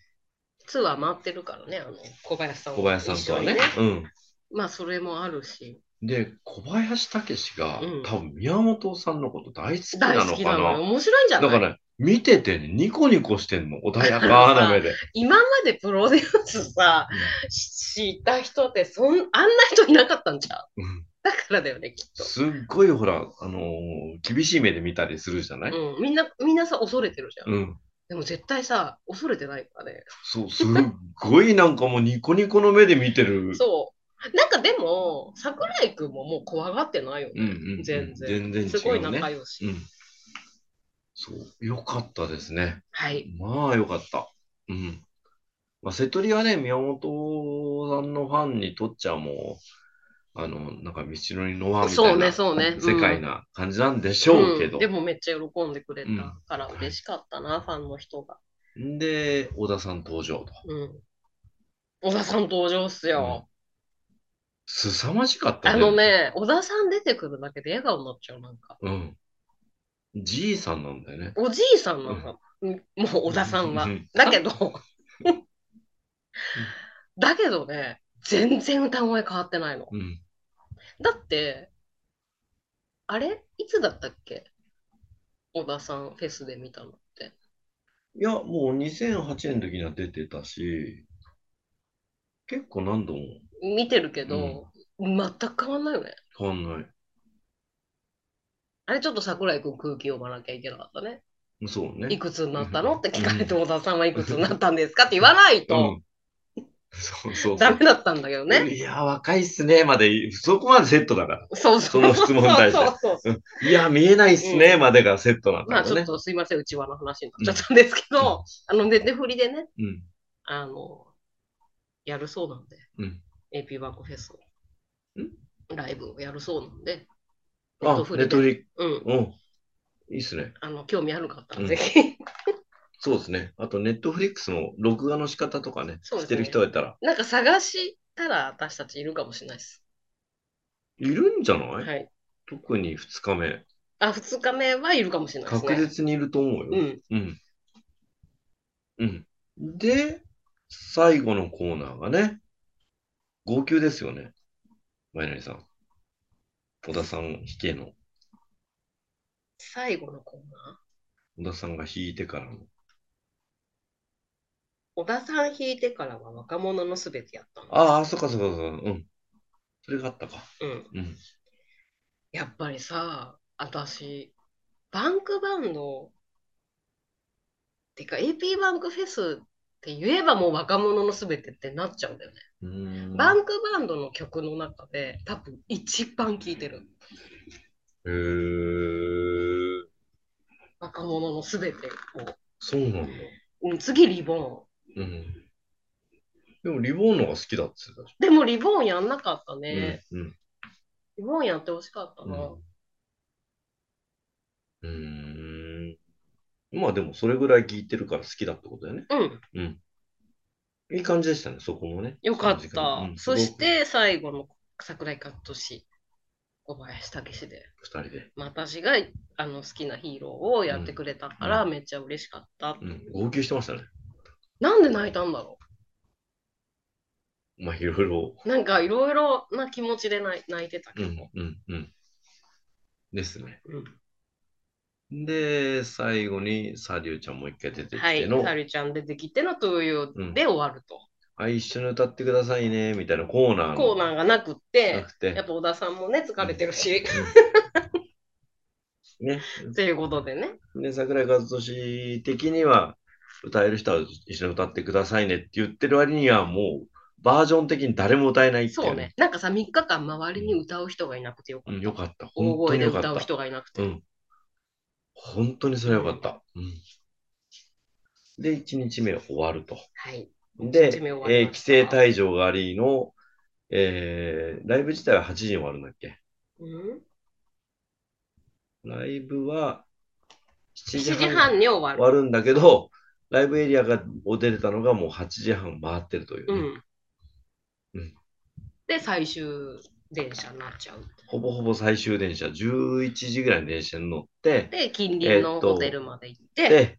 ツアー回ってるからね、あの、小林さん小林さんとはね。うん。まあ、それもあるし、で、小林武史が、うん多分宮本さんのこと大好きな大のかな。な。面白いんじゃない？だから、見ててね、ニコニコしてんの。穏やかな目で。今までプロデュースさ、しした人ってそん、あんな人いなかったんじゃん。うんだからだよね、きっと。すっごいほら、あのー厳しい目で見たりするじゃない、うん、みんな、みんなさ、恐れてるじゃん。うん、でも絶対さ、恐れてないからね。そう、すっごいなんかもうニコニコの目で見てる。そう。なんかでも、桜井くんももう怖がってないよね。うんうんうん全然。全然ねすごい仲良し。うん。そう、よかったですね。はい。まあよかった。うん。まあ、瀬戸りはね、宮本さんのファンにとっちゃもう、あの、なんか、道のりの輪みたそうね、いなそうね。世界な感じなんでしょうけど。んでもめっちゃ喜んでくれうんたから嬉しかったな、ファンの人が。んで、小田さん登場と。うん。小田さん登場っすよ。すさまじかったあの。ね、小田さん出てくるだけで笑顔になっちゃう、なんか。うん。じいさんなんだよね。おじいさんなの、うんもう小田さんはうん。だけど、だけどね、全然歌声変わってないの。うん。だって、あれ？いつだったっけ？小田さんフェスで見たのって。いや、もう2008年の時には出てたし、結構何度も見てるけど、全く変わんないよね。変わんない。あれちょっと桜井くん空気読まなきゃいけなかったね。そうね。いくつになったの？って聞かれて、う小田さんはいくつになったんですか？って言わないうんと。そうそう。ダメだったんだけどね。いや、若いっすね、まで、そこまでセットだから。そうそう。その質問に対してそうそういや、見えないっすね、うんまでがセットなんまあちょっ。とすいません、うちわの話になっちゃったんですけど、あの、ネネフリでね、うん。あの、やるそうなんで、うん。AP バンクフェスん？のライブをやるそうなんで、あ、ネットフリ、うん。うん。いいっすね。あの、興味ある方うんはぜひ。そうですね。あと、ネットフリックスの録画の仕方とかね、ねしてる人がいたら、なんか探したら私たちいるかもしれないです。いるんじゃない、はい。特に2日目。あ、2日目はいるかもしれないですね。確実にいると思うよ。うん。うん。うん。で、最後のコーナーがね、号泣ですよね。マイナリさん。小田さん引けの。最後のコーナー？小田さんが弾いてからの。小田さん弾いてからは若者のすべてやったの？ああ、そっかそっかそっか。うん。それがあったか。うん。うん。やっぱりさ、私、バンクバンド、てか AP バンクフェスって言えばもう若者のすべてってなっちゃうんだよね。バンクバンドの曲の中で多分一番聴いてる。へー。若者のすべてを。そうなんだ。うん、次リボーン。うん。でも、リボーンの方が好きだって言ってたじでもリボーンやんなかったゃん。ね。うん。リボーンやってほしかったな。うん。まあでも、それぐらい聞いてるから好きだってことだよね。うん、うん。いい感じでしたね、そこもね。よかっその時た。間うんそして最後の桜井和寿、小林武史で。二人で。まあ私があの好きなヒーローをやってくれたから、うんめっちゃ嬉しかった。うん。号泣してましたね。なんで泣いたんだろまあ、いろいろ。なんかいろいろな気持ちで泣い泣いてたけど。うん、うん、うん。ですね。うんで、最後にサリューちゃんもう一回出てきはい、ての、サリュちゃん出てきてのというで終わると。あ、一緒に歌ってくださいね、みたいなコーナーコーナーがなくってな、くてやっぱ小田さんもね、疲れてるし、[laughs] ね。っていうことでね。で、桜井和寿的には、歌える人は一緒に歌ってくださいねって言ってる割には、もう、バージョン的に誰も歌えないっていそうね。。なんかさ、3日間周りに歌う人がいなくてよかうん、った。よかった。大本当声でによかった。歌う人がいなくて。うん。本当にそれはよかった。うん。で、1日目終わると。はい。で、えー規制退場がありの、えーライブ自体は8時に終わるんだっけ？うん、ライブは7 7時時半半に終わる。終わるんだけど、ライブエリアがを出れたのがもう8時半回ってるというね、うん。うんで、最終電車になっちゃう。ほぼほぼ最終電車、11時ぐらいの電車に乗って、で、近隣のホテルまで行って、で、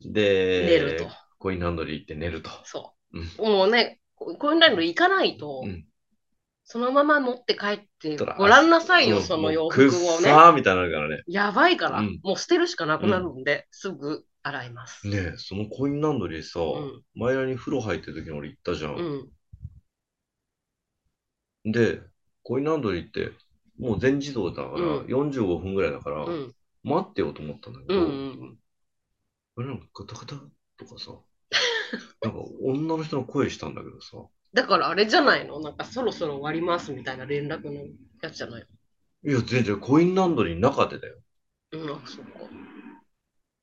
で、寝ると。コインランドリー行って寝ると。そう。うんもうね、こコインランドリー行かないと、うんそのまま持って帰ってごらんなさいよ、うんその洋服をね。さーみたいになるからね。やばいから、うんもう捨てるしかなくなるんで、すぐ洗います。ねえ、そのコインランドリーさ、うん前らに風呂入ってる時に俺行ったじゃん。うん。で、コインランドリーって、もう全自動だから、うん45分ぐらいだから、うん。待ってようと思ったんだけど、うん。うん。あれなんかガタガタとかさ、[laughs] なんか女の人の声したんだけどさ、だからあれじゃないの？なんかそろそろ終わりますみたいな連絡のやつじゃないいや、全然コインランドリーの中でだよ。のうん、あ、そっか。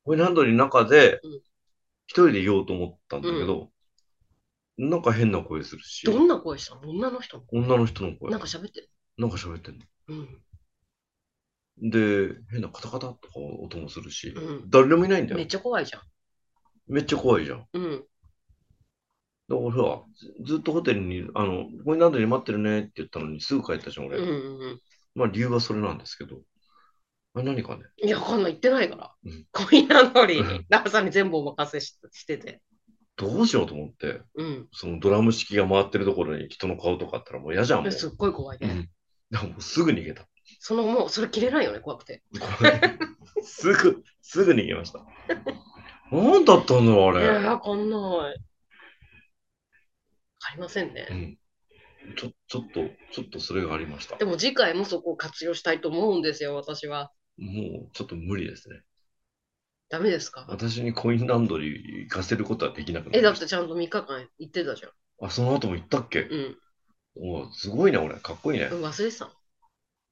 コインランドリーの中でうん、一人で言おうと思ったんだけど、なんか変な声するし、どんな声したの？女の人の声？女の人の声、なんか喋ってる？なんか喋ってんの。うん。で、変なカタカタとか音もするし、うん誰もいないんだよめっ。ちゃ怖いじゃん。めっちゃ怖いじゃん。だかうん。ら俺は、ずずっとホテルに、あの、コインランドリー待ってるねって言ったのにすぐ帰ったじゃん、俺。うんうんうん。まあ理由はそれなんですけど。あれ何かね？いや、こんなん言ってないから。うんコインランドリーにうん、ラーさんに全部お任せししてて。どうしようと思って、うん。そのドラム式が回ってるところに人の顔とかあったらもう嫌じゃん、もう。すっごい怖いね。うん。もうすぐ逃げた。そのもう、それ切れないよね、怖くて。すぐ、すぐ逃げました。何だったんだろう、あいや、れ。わかんない。わかりませんね。うん。ちょ、ちょっと、ちょっとそれがありましたで。も次回もそこを活用したいと思うんですよ、私は。もう、ちょっと無理ですね。ダメですか？私にコインランドリー行かせることはできなくなえ、りましてだっちゃんと3日間行ってたじゃん。た。あ、その後も行ったっけ？うん。おすごいね、俺。かっこいいね。うん忘れてたの？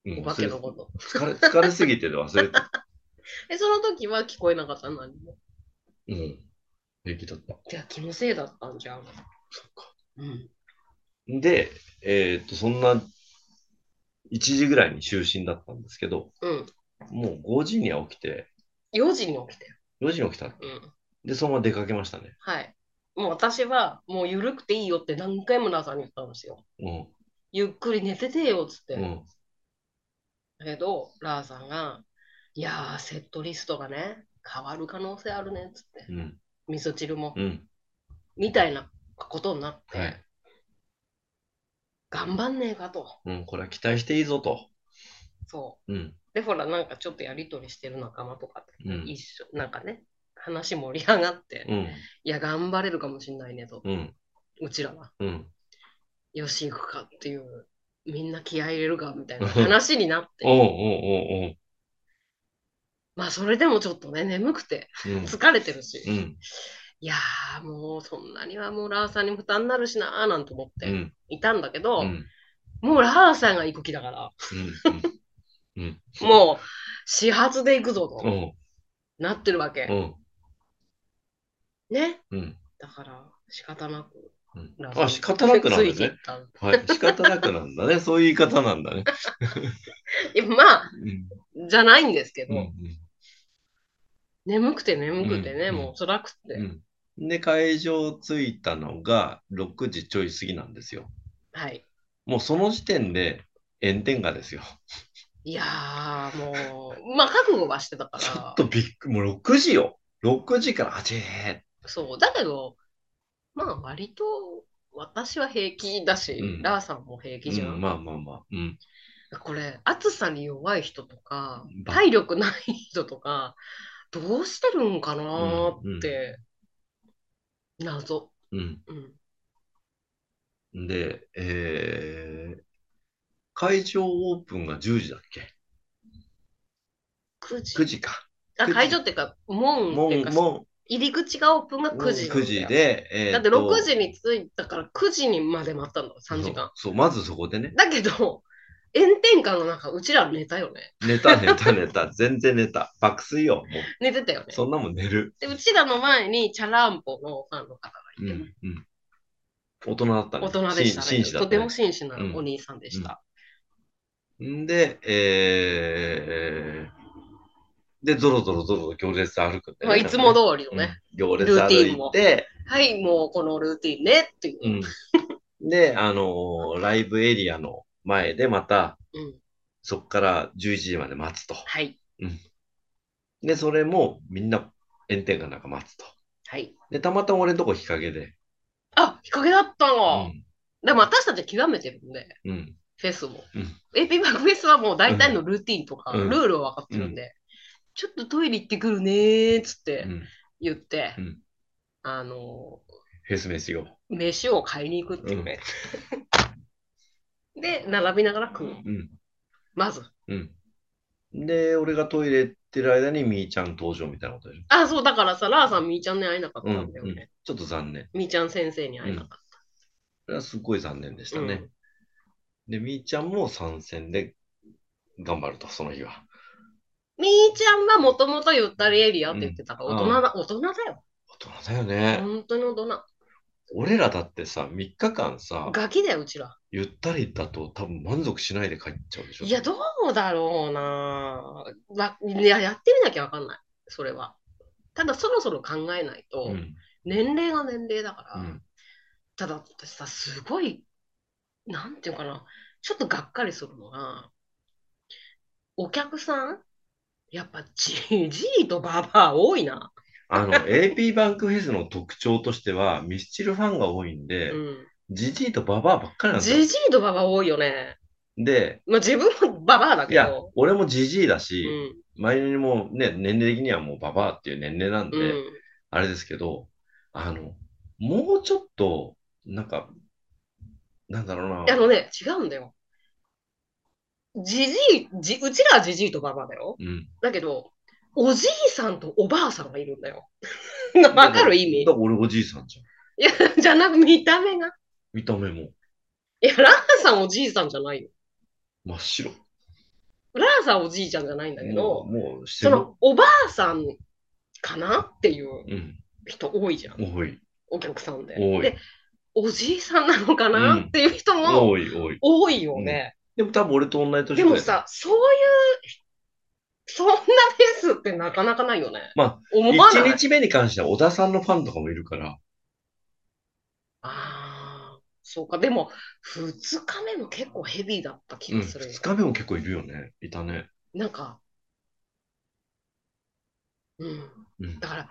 うんお化けのこと。疲れ、疲れすぎてて忘れてた。[laughs] え、その時は聞こえなかった何も。うん。平気だった。いや、気のせいだったんじゃん。そっか。うん。で、えーっと、そんな、1時ぐらいに就寝だったんですけど、うん。もう5時には起きて、4時に起きたよ。4時に起きた。うん。で、そのまま出かけましたね。はい。もう私は、もう緩くていいよって何回もラーさんに言ったんですよ。うん。ゆっくり寝ててよっつって。うん。だけど、ラーさんが、いやー、セットリストがね、変わる可能性あるねっつって。うん。味噌汁も、うん。みたいなことになって、はい。頑張んねえかと。うん。これは期待していいぞと。そうん。う。で、ほら、なんかちょっとやりとりしてる仲間とかって、うん一緒、なんかね、話盛り上がって、うん。いや、頑張れるかもしんないねと、うん。うちらは。うん。よし、行くかっていう、みんな気合い入れるかみたいな話になって。まあ、それでもちょっとね、眠くて、うん。疲れてるし、うん。いやー、もうそんなにはもうラーさんに負担になるしなーなんて思ってうん。いたんだけど、うん。もうラーさんが行く気だから、うん。うん。もう始発で行くぞとうん。なってるわけ。うん。ね。うん。だから仕方なく。あ、仕方なくなんだねはい。仕方なくなんだね。[laughs] そういう言い方なんだね。まあ、うん。じゃないんですけど、うん。眠くて眠くてね、うんもう辛くて。うん。で、会場着いたのが6時ちょい過ぎなんですよ。はい。もうその時点で炎天下ですよ。いやー、もう、まあ覚悟はしてたちょからっ、とびっくり、もう6時よ。6時から8時。そう。だけど、まあ割と私は平気だし、うんラーさんも平気じゃん。うん、まあまあまあ。うん。これ、暑さに弱い人とか、ば体力ない人とか、どうしてるんかなーって、謎。うん。うん。で、えー、会場オープンが10時だっけ？9時。?9 時か。あ、9時会場っていうか、門もっていうか、う、も入り口がオープンがう、9時なんだよ9時。で、えーだってと6時に着いたから9時にまで待ったんだ、3時間。そうまずそこでね。だけど、炎天下の中、うちら寝たよね。寝た、寝た、寝た。全然寝た。爆睡よ。も寝てたよねう、。そんなもん寝る。で、うちらの前にチャランポのファンの方がういて、ん、うん。大人だったね。大人でしたねとても。紳士なお兄さんでした。んで、えー、で、ゾロゾロゾロと行列歩くんだまあ。いつも通りのうんね、行列歩ルーティンもいて、はい、もうこのルーティンねっていう。うん。で、あのーライブエリアの前でまた、うんそっから11時まで待つと。はい。で、それもみんな炎天下の中待つと。はい。で、たまたま俺のとこ日陰で。あ、日陰だったうの。ん。でも私たち極めてるんで、うん。フェスも。うんバックフェスはもう大体のルーティンとか、うんルールは分かってるんで、ちょっとトイレ行ってくるねーっつってうん。言って、うんあのフェス飯を。ー、飯を買いに行くっていうね。で、並びながら食う。うん。まず。うん。で、俺がトイレ行ってる間にみーちゃん登場みたいなことでしょ。あ、そう、だからさ、ラーさん、みーちゃんに会えなかったうんんだよね。うんちょっと残念。みーちゃん先生に会えなかっそれはすごい残念でしたね。うんで、みーちゃんも参戦で頑張ると、その日は。た。みーちゃんはもともとゆったりエリアって言ってたから、うん大人だ、大人だよ。大人だよね。本当に大人。俺らだってさ、3日間さ、ガキだよ、うちら。ゆったりだと多分満足しないで帰っちゃうでしょ。いや、どうだろうなわいや、やってみなきゃわかんない。それは。ただ、そろそろ考えないと、うん。年齢が年齢だから、うん。ただ、私さ、すごい、なんていうかな、ちょっとがっかりするのが、お客さんやっぱじじいとばばあ多いな。あの、AP バンクフェスの特徴としては、ミスチルファンが多いんで、うん。ジジイとババアばっかりなんですよじ。じいとばばあ多いよね。で、まあ自分もばばあだいやけど。、俺もジジイだうし、ん。前にもね、年齢的にはもうババアっていう年齢なんで、うん。あれですけど、あの、もうちょっと、なんか、なんだろうな。あのね、違うんだよ。じじい、じ、うちらはじじいとばばあだよ。うん。だけど、おじいさんとおばあさんがいるんだよ。[laughs] わかる意味？だから俺おじいさんじゃん。いや、じゃなく見た目が。見た目もいや、ラーさんおじいさんじゃないよ。真っ白。ラーさんおじいちゃんじゃないんだけもど、う、もう。そのおばあさんかなっていううん。人多いじゃん。多い。お客さんで。多いで、おじいさんなのかな？っていう人も多い、多い。多いよね。でも多分俺と同じ年でもさ、そういう、そんなフェスってなかなかないよね。ま思わない？1日目に関しては小田さんのファンとかもいるから、ああ、そうか。でも、二日目も結構ヘビーだった気うん、がするよ。2日目も結構いるよね。いたね。なんか、うん。うん。だから、い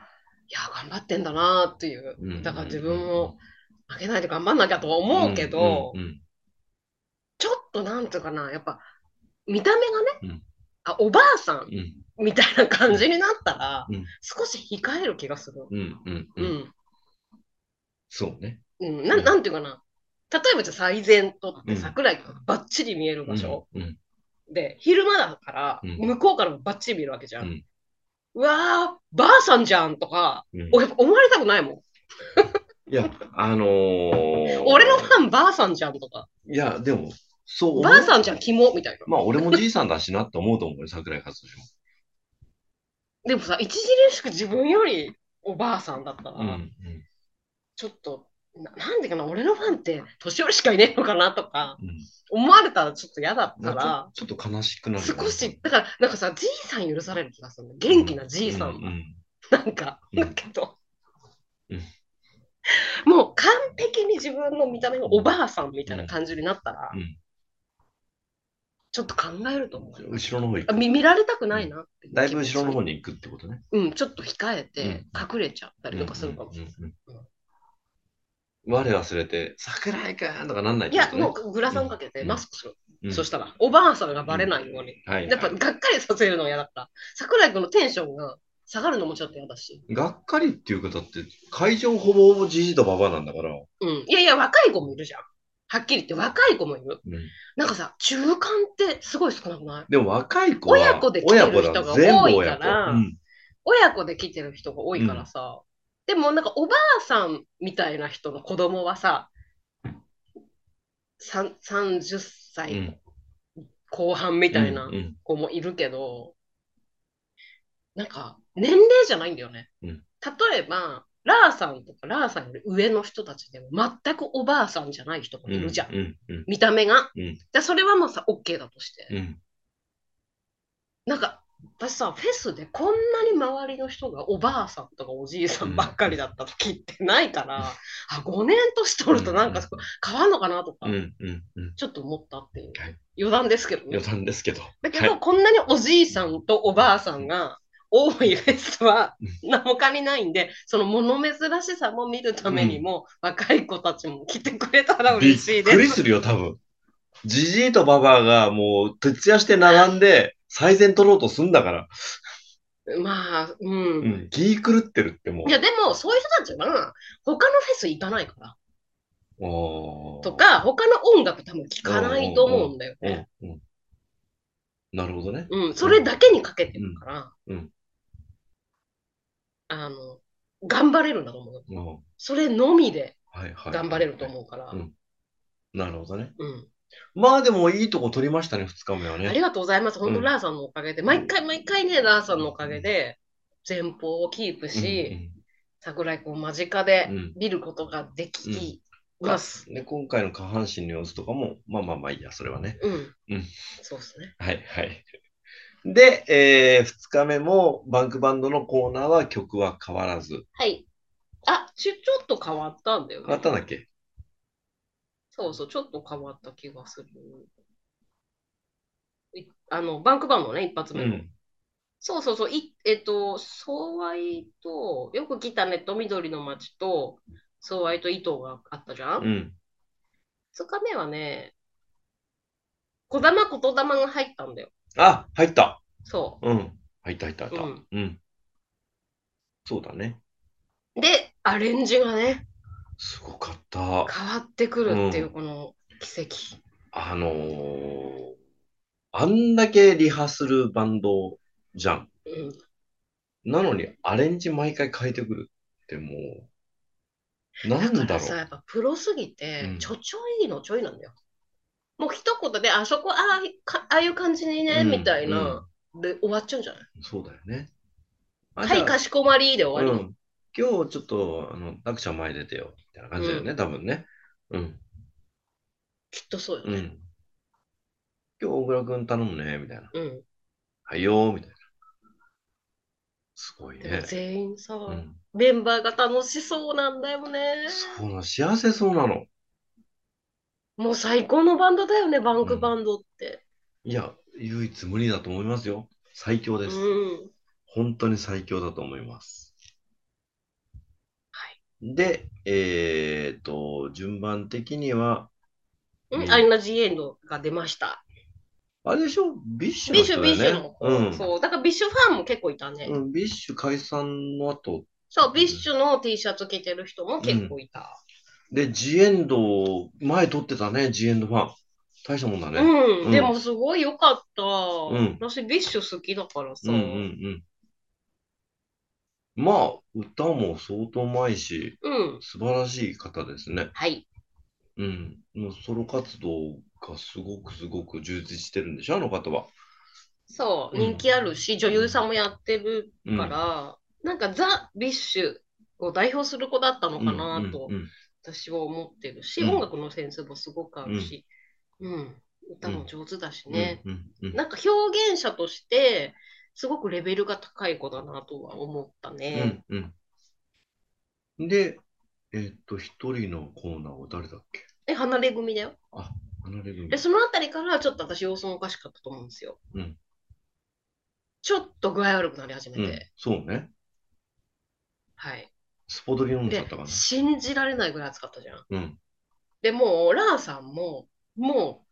や、頑張ってんだなっていう。うんだから自分も負けないで頑張んなきゃとは思うけど、うんうんちょっとなんていうかな、やっぱ、見た目がね、うんあ、おばあさんうんうんみたいな感じになったら、うん少し控える気がする。うんうんううんん。そうね。うん。なうんなんていうかな。例えばじゃあ最前とってうん桜井がバッチリ見える場所、うんうんで、昼間だから、うん向こうからもバッチリ見えるわけじゃん。うんうわー、ばあさんじゃんとか、うんおやっぱ思われたくないもん。いや、あのー俺のファンばあさんじゃんとか、いや、でも、そうばあさんじゃん、キモみたいな。まあ、俺もじいさんだしなって思うと思うよ、桜井和寿も。でもさ、著しく自分よりおばあさんだったら、うんうんちょっとな、なんでかな、俺のファンって年寄りしかいねえのかなとか、うん思われたらちょっと嫌だったら、かちょっと悲しくなる。少し、だから、なんかさ、じいさん許される気がするの。元気なじいさんは。うんうんなんか、うんだけど、うん [laughs] もう完璧に自分の見た目がおばあさんみたいな感じになったら、うんちょっと考えると思うよ。後ろの方行く。あ見見られたくないなだいぶ後ろの方に。に行くってことね。うん、ちょっと控えてうん隠れちゃったりとかするかもしれない。うんうんうん我忘れて、桜井くんとかなんないっいや、もうグラサンかけてうんマスクする。うんそしたら、おばあさんがバレないように。はい。やっぱ、がっかりさせるのが嫌だった。桜井君のテンションが下がるのもちょっと嫌だし。がっかりっていうか、だって、会場ほぼほぼじじいとばばなんだから。うん。いやいや、若い子もいるじゃん。はっきり言って若い子もいる。うんなんかさ、中間ってすごい少なくない？でも若い子は、親子で来てる人が多いからうん親子で来てる人が多いからさ。でもなんかおばあさんみたいな人の子供はさ、さん30う歳ん後半みたいなうんうん子もいるけど、なんか年齢じゃないんだよね。うん例えば、ラーさんとかラーさんより上の人たちでも全くおばあさんじゃない人もいるじゃん。うんうん見た目が。うんでそれはもうさ、OK だとして。うんなんか、私さ、フェスでこんなに周りの人がおばあさんとかおじいさんばっかりだった時ってないから、あ、5年年取るとなんか変わんのかなとか、ちょっと思ったっていうはい。余談ですけどね余。談ですけど。だけど、はいこんなにおじいさんとおばあさんが多いフェスは他にないんで、その物珍しさも見るためにも、若い子たちも来てくれたらびっ嬉しいです。くりするよ、多分。じじいとばばがもう徹夜して並んで最善取ろうとすんだから。まあ、うん。うん。気狂ってるってもう。いや、でも、そういう人たちは、他のフェス行かないから。と、か、他の音楽多分聴かないと思うんだようんね。うん。なるほどね。うん、それだけにかけてるから、うんうんあの、頑張れるんだと思うよ。うんそれのみで。頑張れると思うから。うんなるほどね。うんまあでもいいとこ取りましたね、二日目はね。ありがとうございます。本当、うんラーさんのおかげで、毎回毎回ね、ラーさんのおかげで、前方をキープうんし、桜井君を間近でうんうん見ることができます。で、今回の下半身の様子とかも、まあまあまあいいや、それはね。うん。うんそうですね。はいはい。で、えー、2日目もバンクバンドのコーナーは曲は変わらず。はい。あ、ちょ、ちょっと変わったんだよね。変わったんだっけ？そうそう、ちょっと変わった気がする。いあの、バンクバンドね、一発目の。うん。そうそうそう、いえっと、ソワイと、よく来たネット緑の街と、ソワイと糸があったじゃん、うん。二日目はね、小玉言霊が入ったんだよ。あ、入った。そうん。入った入った入った。うんうん。そうだね。う。で、アレンジがね、すごかった。変わってくるっていうう、んこの奇跡。あのー、あんだけリハするバンドじゃん。うん。なのにアレンジ毎回変えてくるってもう、なんだろだからさ、やっぱプロすぎてう、んちょちょいのちょいなんだよ。もう一言で、あそこ、ああああいう感じにね、うんみたいな、で終わっちゃうんじゃない、う。そうだよね。あはい、かしこまりで終わり。うん。今日ちょっと、あの、たくちゃん前出てよ、みたいな感じだよね、多分ね。うん。きっとそうよね。うん。今日大倉くん頼むね、みたいな。うん。はいよー、みたいな。すごいでもね。全員さ、うん。メンバーが楽しそうなんだよね。そうな、幸せそうなの。もう最高のバンドだよね、バンクバンドって。いや、唯一無二だと思いますよ。最強うです。ん。本当に最強だと思います。はい。で、えっと、順番的には、うん、アイナ・ジ・エンドが出ました。あれでしょ？ BiSH BiSH。BiSHの子、うん。そう。だから BiSHファンも結構いたね。うん、 BiSH解散の後、そう、ビッシュの T シャツ着てる人も結構いた。で、ジエンド、前撮ってたね、ジエンドファン。大したもんだね。うん、うんでもすごい良かった。ん私、 BiSH好きだからさ。うんうんうん。まあ、歌も相当うまいし、うん。素晴らしい方ですね。はい。うん。もうソロ活動がすごくすごく充実してるんでしょ、あの方は。そう、うん人気あるし、女優さんもやってるうんから、なんかザ・ BiSH を代表する子だったのかなとうんうん私は思ってるし、うん音楽のセンスもすごくあるし、うん、歌も上手だしね。うんうんうんなんか表現者として、すごくレベルが高い子だなとは思ったね。うんうんで、えっと、一人のコーナーは誰だっけ？で、離れ組だよ。離れ組で、そのあたりからちょっと私様子もおかしかったと思うんですよ。うんちょっと具合悪くなり始めうんて、、そうね。はい。スポドリ飲んじゃでったかな。信じられないぐらい暑かったじゃん。うん。でもう、ラーさんも、もう、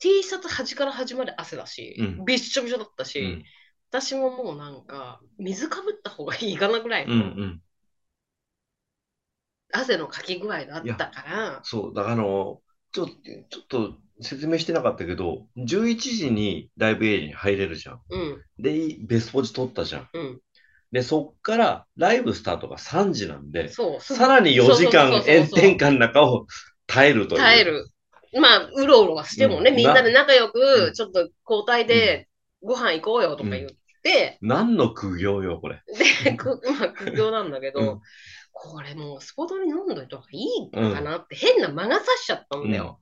T シャツ端から端まで汗だし、うんびっしょびしょだったし、うん。私ももうなんか、水かぶった方がいいかなぐらいうん。うのん。汗のかき具合だったから、そう、だからあの、ちょ、ちょっと説明してなかったけど、11時にライブエリアに入れるじゃん、で、ベスポジ取ったじゃん。うん、で、そっからライブスタートが3時なんで、そう、すさらに4時間炎天下の中を耐えるという。耐える。まあ、うろうろはしてもね、うん。みんなで仲良うく、ん。ちょっと交代でご飯行こうよとか言って、何の苦行よ、これ。で、くまあ、苦行なんだけど、うん。これもうスポドリ飲んどいた方がいいかなって、変な魔が差しちゃったんだよ。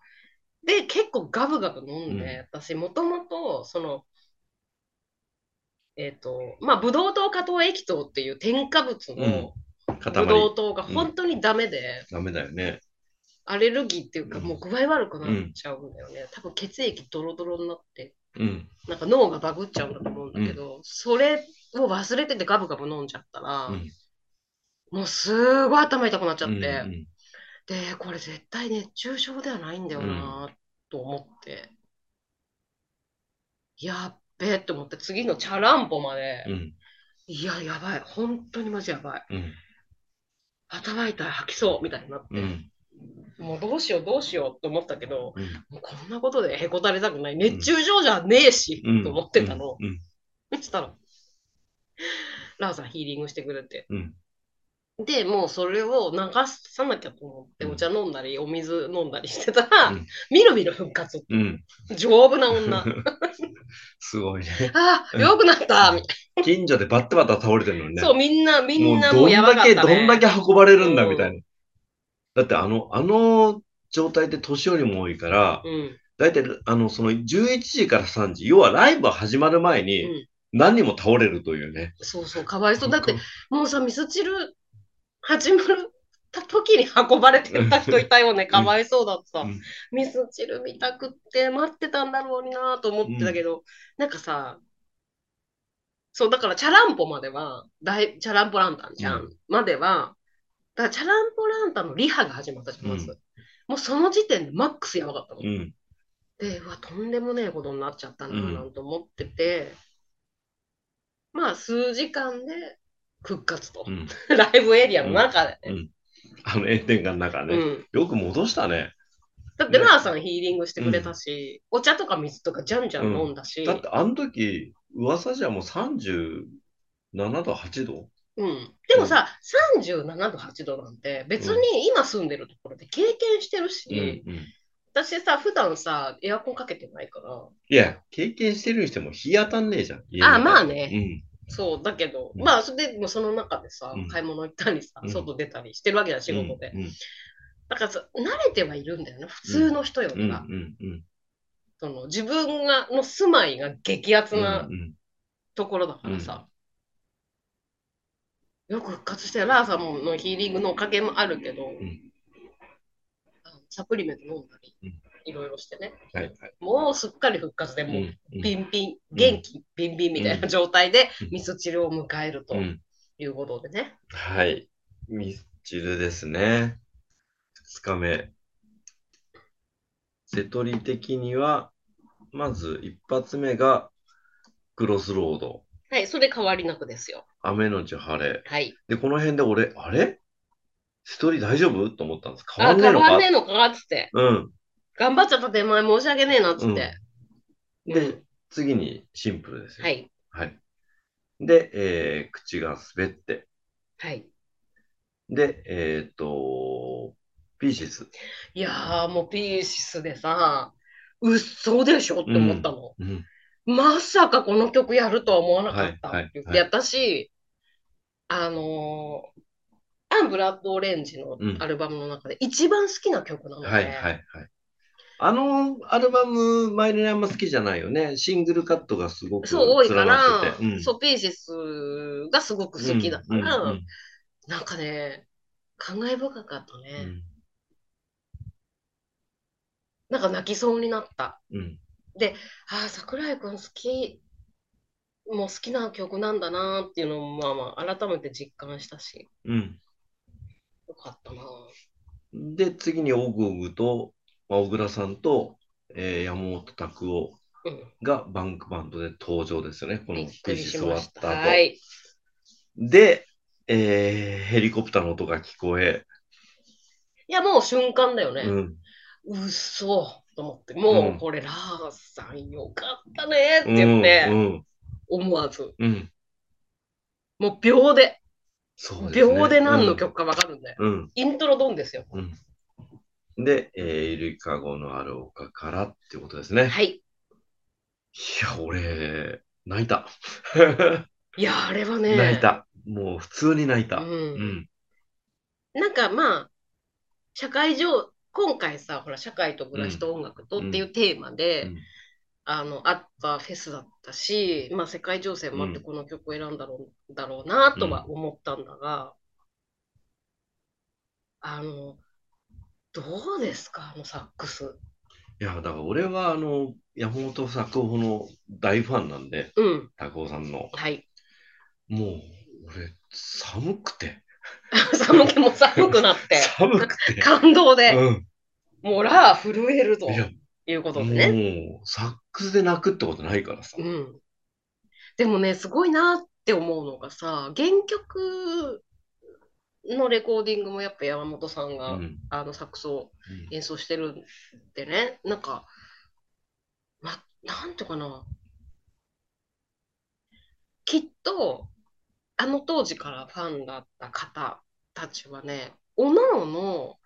で、結構ガブガブ飲んで、私もともと、その、えっ、と、まあ、ブドウ糖果糖液糖っていう添加物の塊。ブドウ糖が本当にダメで、ダメだよね。アレルギーっていうか、うん。もう具合悪くなっちゃうんだよね。多分血液ドロドロになって、うん。なんか脳がバグっちゃうんだと思うんだけど、それを忘れててガブガブ飲んじゃったら、うん。もうすごい頭痛くなっちゃって、うんうんで、これ絶対熱中症ではないんだよなと思って、やっべえって思って、次のチャランポまで、うん。いや、やばい、本当にマジやばい。うん。頭痛い、吐きそうみたいになって、うん。もうどうしよう、どうしようと思ったけど、うん。もうこんなことでへこたれたくない。熱中症じゃねえし、うん。と思ってたの。うん。そしたら、ラーさんヒーリングしてくれて。うん。で、もうそれを流さなきゃと思って、うんお茶飲んだり、お水飲んだりしてたら、うんみるみる復活。うん。丈夫な女。[laughs] すごいね。ああ、よくなったみたい近所でバッタバタ倒れてるのにね。な。そう、みんな、みんなももうどうやばんだけ、かったね。どんだけ運ばれるんだうんみたいな。だってあの、あの状態で年寄りも多いから、うん。だいたいあの、その11時から3時、要はライブ始まる前うにん。何人も倒れるというね。そうそう、かわいそう。だって、もうさ、ミスチル始まった時に運ばれてた人いたよね。[laughs] かわいそうだった。うんミスチル見たくって待ってたんだろうなと思ってたけど、なんかさ、そう、だからチャランポまでは、大チャランポランタンじゃん。うんまでは、だからチャランポランタンのリハが始まったじゃん、まず。うんもうその時点でマックスやばかったの。うん。で、うわ、とんでもねえことになっちゃったな、うんなんて思ってて、まあ、数時間で復活と。うん。[laughs] ライブエリアの中でね。[laughs] あの炎天下の中ね。うん。よく戻したね。だって、ね。ラーさんヒーリングしてくれたし、お茶とか水とかじゃんじゃん飲んだし、だってあの時、噂じゃもう37度、8度うん、でもさ、37度、8度なんて、別に今住んでるところで経験してるし、うんうん私さ、普段さ、エアコンかけてないから、いや、経験してるにしても日当たんねえじゃん。あまあね。うん。そう、だけど、うんまあ、それでもその中でさうん、買い物行ったりさう、ん外出たりしてるわけだ、仕事で。うんだからさ、慣れてはいるんだよね、普通の人ようん。うん。りは。うん。その自分がの住まいが激アツうん。なうん。ところだからさ、よく復活して、ラーさんものヒーリングのおかげもあるけど、んあのサプリメント飲んだり、うんいろいろしてね、はいはい。もうすっかり復活で、うんもううんピンピン、元気ビンビンみたいな状態でうんミスチルを迎えるとうん。いうことでね。はい。ミスチルですね。二日目。瀬戸利的には、まず一発目がクロスロード。はい、それ変わりなくですよ。雨のち晴れ。はい。で、この辺で俺、あれ？瀬戸利大丈夫？と思ったんです。変わあ、んねえのか？変わんねえのか？っつって。うん。頑張っちゃった手前申し訳ねえなっつって。で、次にシンプルですよ。はい。はい。で、えー口が滑って。はい。で、えっ、と、ピーシス。いやーもうピーシスでさ、嘘でしょって思ったの。うん。まさかこの曲やるとは思わなかったはいはいって言って、はい私、あのーアンブラッドオレンジのうんアルバムの中で一番好きな曲なので、はいはいはい。あのアルバム、前にあんま好きじゃないよね。シングルカットがすごくそう多いから。うんそう、ピーシスがすごく好きだから、うんうんなんかね、感慨深かったうね。んなんか泣きそうになった。うんああ、桜井くん好き、もう好きな曲なんだなっていうのも、まあまあ、改めて実感したし。うんかったな。で、次にオグオグと、まあ、小倉さんと、えー山本拓夫うん。がバンクバンドで登場ですよね。このびっくりピースしました。終わった後。はい。で、えーヘリコプターの音が聞こえ、いや、もう瞬間だよね。うん、うっそと思って、もう、うんこれ、ラーさんよかったねって言って、うん、思わず、うん、もう秒で、そうですね。秒で何の曲かわかるんだよ。うん、イントロドンですよ。で、えー、ゆりかごのある丘からってことですね。はい。いや、俺、泣いた。[laughs] いや、あれはね、泣いた。もう普通に泣いた。う。うんん。なんかまあ、社会上、今回さ、ほら、社会と暮らしと音楽とっていうテーマで、うんあの、あったフェスだったし、まあ、世界情勢もあってこの曲を選んだろう,、だろうなとは思ったんだが、あの、どうですか、あのサックス。いや、だから俺は、あの、山本作夫の大ファンなんで、うん、拓夫さんの。はい。もう、俺、寒くて。[laughs] 寒気も寒くなって、[laughs] 寒くて。感動で、うん。もうラー震えるといや、いうことでね。もう、サックスで泣くってことないからさ。うん。でもね、すごいなって思うのがさ、原曲のレコーディングもやっぱ山本さんが、うん。あのサックスを演奏してるんでね、なんか、ま、なんていうかな、きっと、あの当時からファンだった方たちはね、おのおの、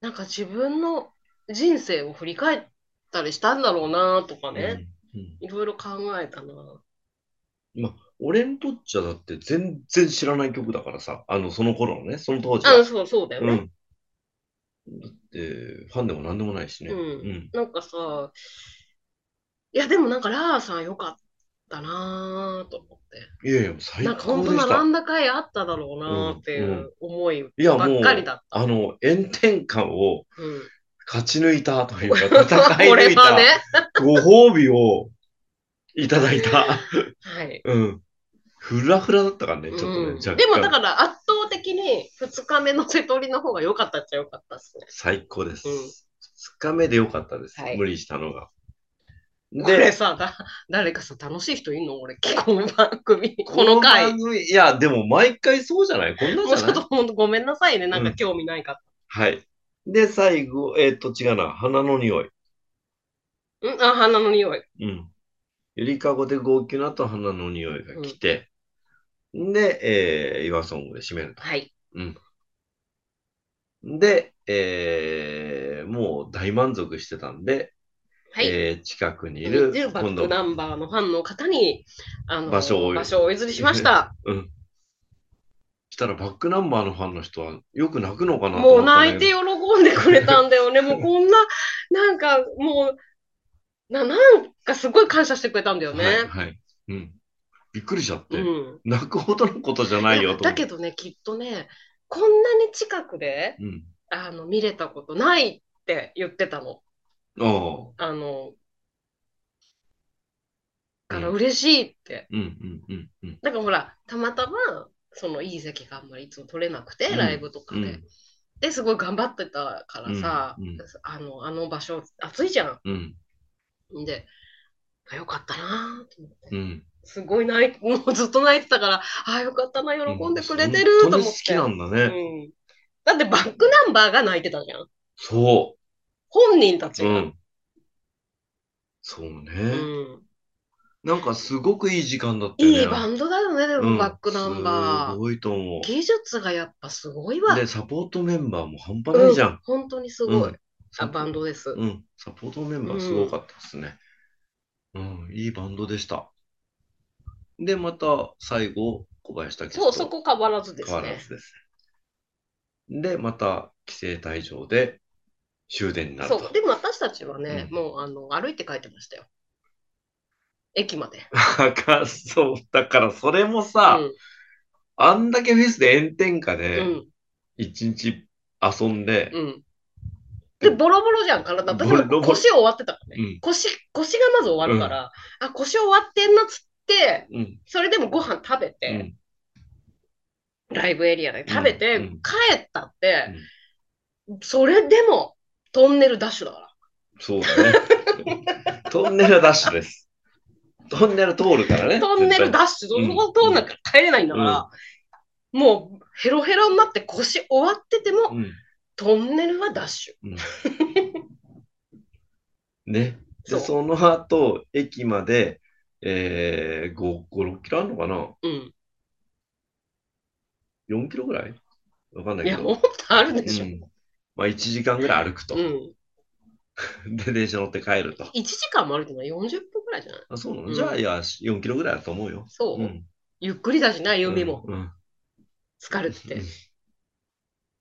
なんか自分の人生を振り返ったりしたんだろうなとかうん。ね、うん。いろいろ考えたな。まあ、俺にとっちゃだって全然知らない曲だからさ、あの、その頃のね、その当時あ、は。そうそうだよね。うん。だって、ファンでも何でもないしね。うんうん。なんかさ、いやでもなんかラーさんよかったなぁと思って。いやいや、最なんか本当高でした。並んだ甲斐あっただろうなっていうんうう思いいや、もうばっかりだっ、た。あの、炎天下をうん、勝ち抜いたというか、戦いこ抜いた [laughs] ね。ご褒美をいただいた。[laughs] はい。うん。フラフラだったからね、ちょっとね、うん。でもだから圧倒的に2日目の瀬戸りの方が良かったっちゃ良かったっすね。最高です。うん2日目でよかったです。はい無理したのが。これで、さ、だ誰かさ、楽しい人いんの？俺、この番組、ここのの回。いや、でも毎回そうじゃない？こんなじゃない？ちょっとほんとごめんなさいね、なんかうん興味ないかっはい。で、最後、えっ、と、違うな、花の匂い。た。うん、あ、鼻の匂い。うん。ゆりかごで号泣の後、花の匂いが来て、で、えー、岩ソングで締めると。はい。で、えー、もう大満足してたんで、はい。えー近くにいいる、る [laughs] バックナンバーのファンの方に、あの場所を場所をお譲りしました。うん。したらバックナンバーのファンの人はよく泣くのかなともう泣いてど喜んでくれたんだよね。[laughs] もうこんな、なんかもう、ななんかすごい感謝してくれたんだよね。はい、はい。うん。びっくりしちゃって、うん。泣くほどのことじゃないよと。だけどね、きっとね、こんなに近くでうん。あの見れたことないって言ってたの。あの、うんから嬉しいって。うんうんうんうん。だからほら、たまたま、そのいい席があんまりいつも取れなくて、うんライブとかで。うんで、すごい頑張ってたからさ、うんうんあの、あの場所暑いじゃうん。ん。で、あよかったなと思って。うん。すごい泣い、もうずっと泣いてたから、あよかったな、喜んでくれてる本当に好と思って。きなんだね。うん。だってバックナンバーが泣いてたじゃん。そ本人たちう。うが。ん。そうね。うんなんかすごくいい時間だったよね。いいバンドだよね、でもうんバックナンバー。すごいと思技術がやっぱすごいわ。う。で、サポートメンバーも半端ないじゃん。うん本当にすごい。バンドです。うん。サポートメンバーすごかったですね。うん、いいバンドでした。で、また最後、小林武史そう、そこ変わらずですね変わらず。ですね。で、また規制退場で終電になると。そう、でも私たちはね、うんもうあの歩いて帰ってましたよ。駅まで。そう。だからそれもさ、うんあんだけフェスで炎天下うでん一日遊んで、うん。で、ボロボロじゃん、体。私ボロボロも腰終わってたからね。うん腰、腰がまず終わるから、あ、腰終わってんなっつって、うん、それでもご飯食べうて、ん、ライブエリアで食べて、うんうん帰ったって、それでもトンネルダッシュだから。そうだね。[laughs] トンネルダッシュです。トンネル通るからね。トンネルダッッシュ、そうんこ通んなきゃ帰れないんだから、もうヘロヘロになって腰終わってても、うん。トンネルはダッシュ。ね。で、その後、駅まで、えー、5、5、6キロあるのかな？うん。?4 キロぐらい？わかんないいや、けど。もっとあるでしょ。うん。まあ、1時間ぐらい歩くとう。ん。[laughs] で、電車乗って帰ると。1時間も歩いてるのは40分くらいじゃない？あ、そうなの、うんじゃあ、いや、4キロぐらいだと思うよ。そう、うん。ゆっくりだしな、指もうん。うん疲れてて。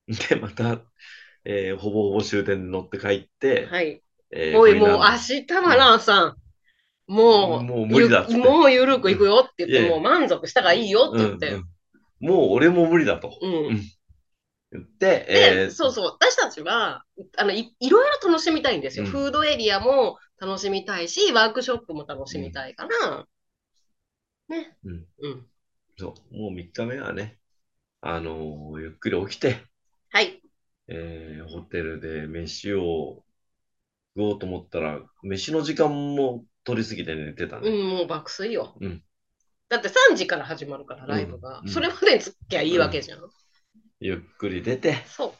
[laughs] で、また、えーほぼほぼ終点で乗って帰って、はい。えーおい、もうフリーランド明日はランさん、もう、もう無理だっもうゆるく行くよって言って、もう満足したがいいよって言って。うんうん。もう俺も無理だと。うん。うん。言って、で、えー。そうそう、私たちはあのいいろいろ楽しみたいんですよ、うん。フードエリアも楽しみたいし、ワークショップも楽しみたいから、ね。うん。うん。そう。もう3日目はね、あのーゆっくり起きて、はい。えーホテルで飯を食おうと思ったら、飯の時間も取りすぎて寝てたね。うん、もう爆睡よ。うんだって3時から始まるから、ライブが。うんそれまでにつきゃいいわけじゃん。ゆっくり出て、そ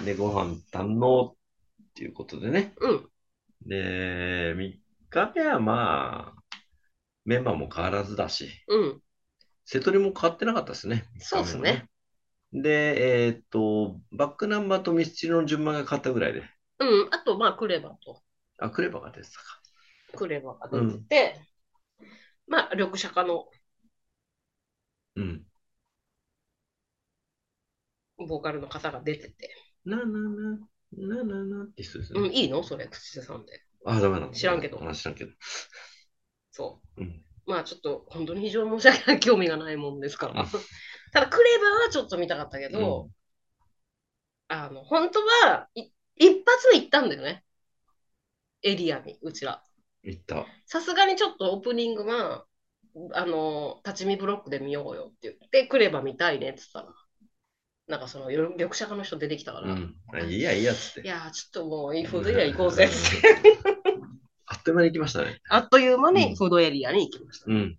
う。で、ご飯堪能っていうことでね。うん。で、3日目はまあ、メンバーも変わらずだし、うん。瀬戸りも変わってなかったですね。そうですね三日目もね。で、えーっと、バックナンバーとミスチルの順番が変わったぐらいで。うん。あと、まあ、クレバと。あ、クレバが出てたか。クレバが出てて、まあ、緑茶化のうん。ボーカルの方が出てて。ななな、なななって人ですね。うん、いいの？それ、口でさんで。あ、ダメなんだ。知らんけどあ、知らんけど。そう。うん。まあちょっと本当に非常に申し訳ない興味がないもんですからうん。ただクレバはちょっと見たかったけど、あの、本当はい一発目行ったんだよね。エリアに、うちら。行った。さすがにちょっとオープニングは、あの、立ち見ブロックで見ようよって言って、クレバ見たいねって言ったら、なんかそのよ緑茶家の人出てきたから、うん。あいいや、いいやっつって。いやー、ちょっともういいフードエリア行こうぜって。[laughs] あっという間に行きましたね。あっという間うんにフードエリアに行きました。うん。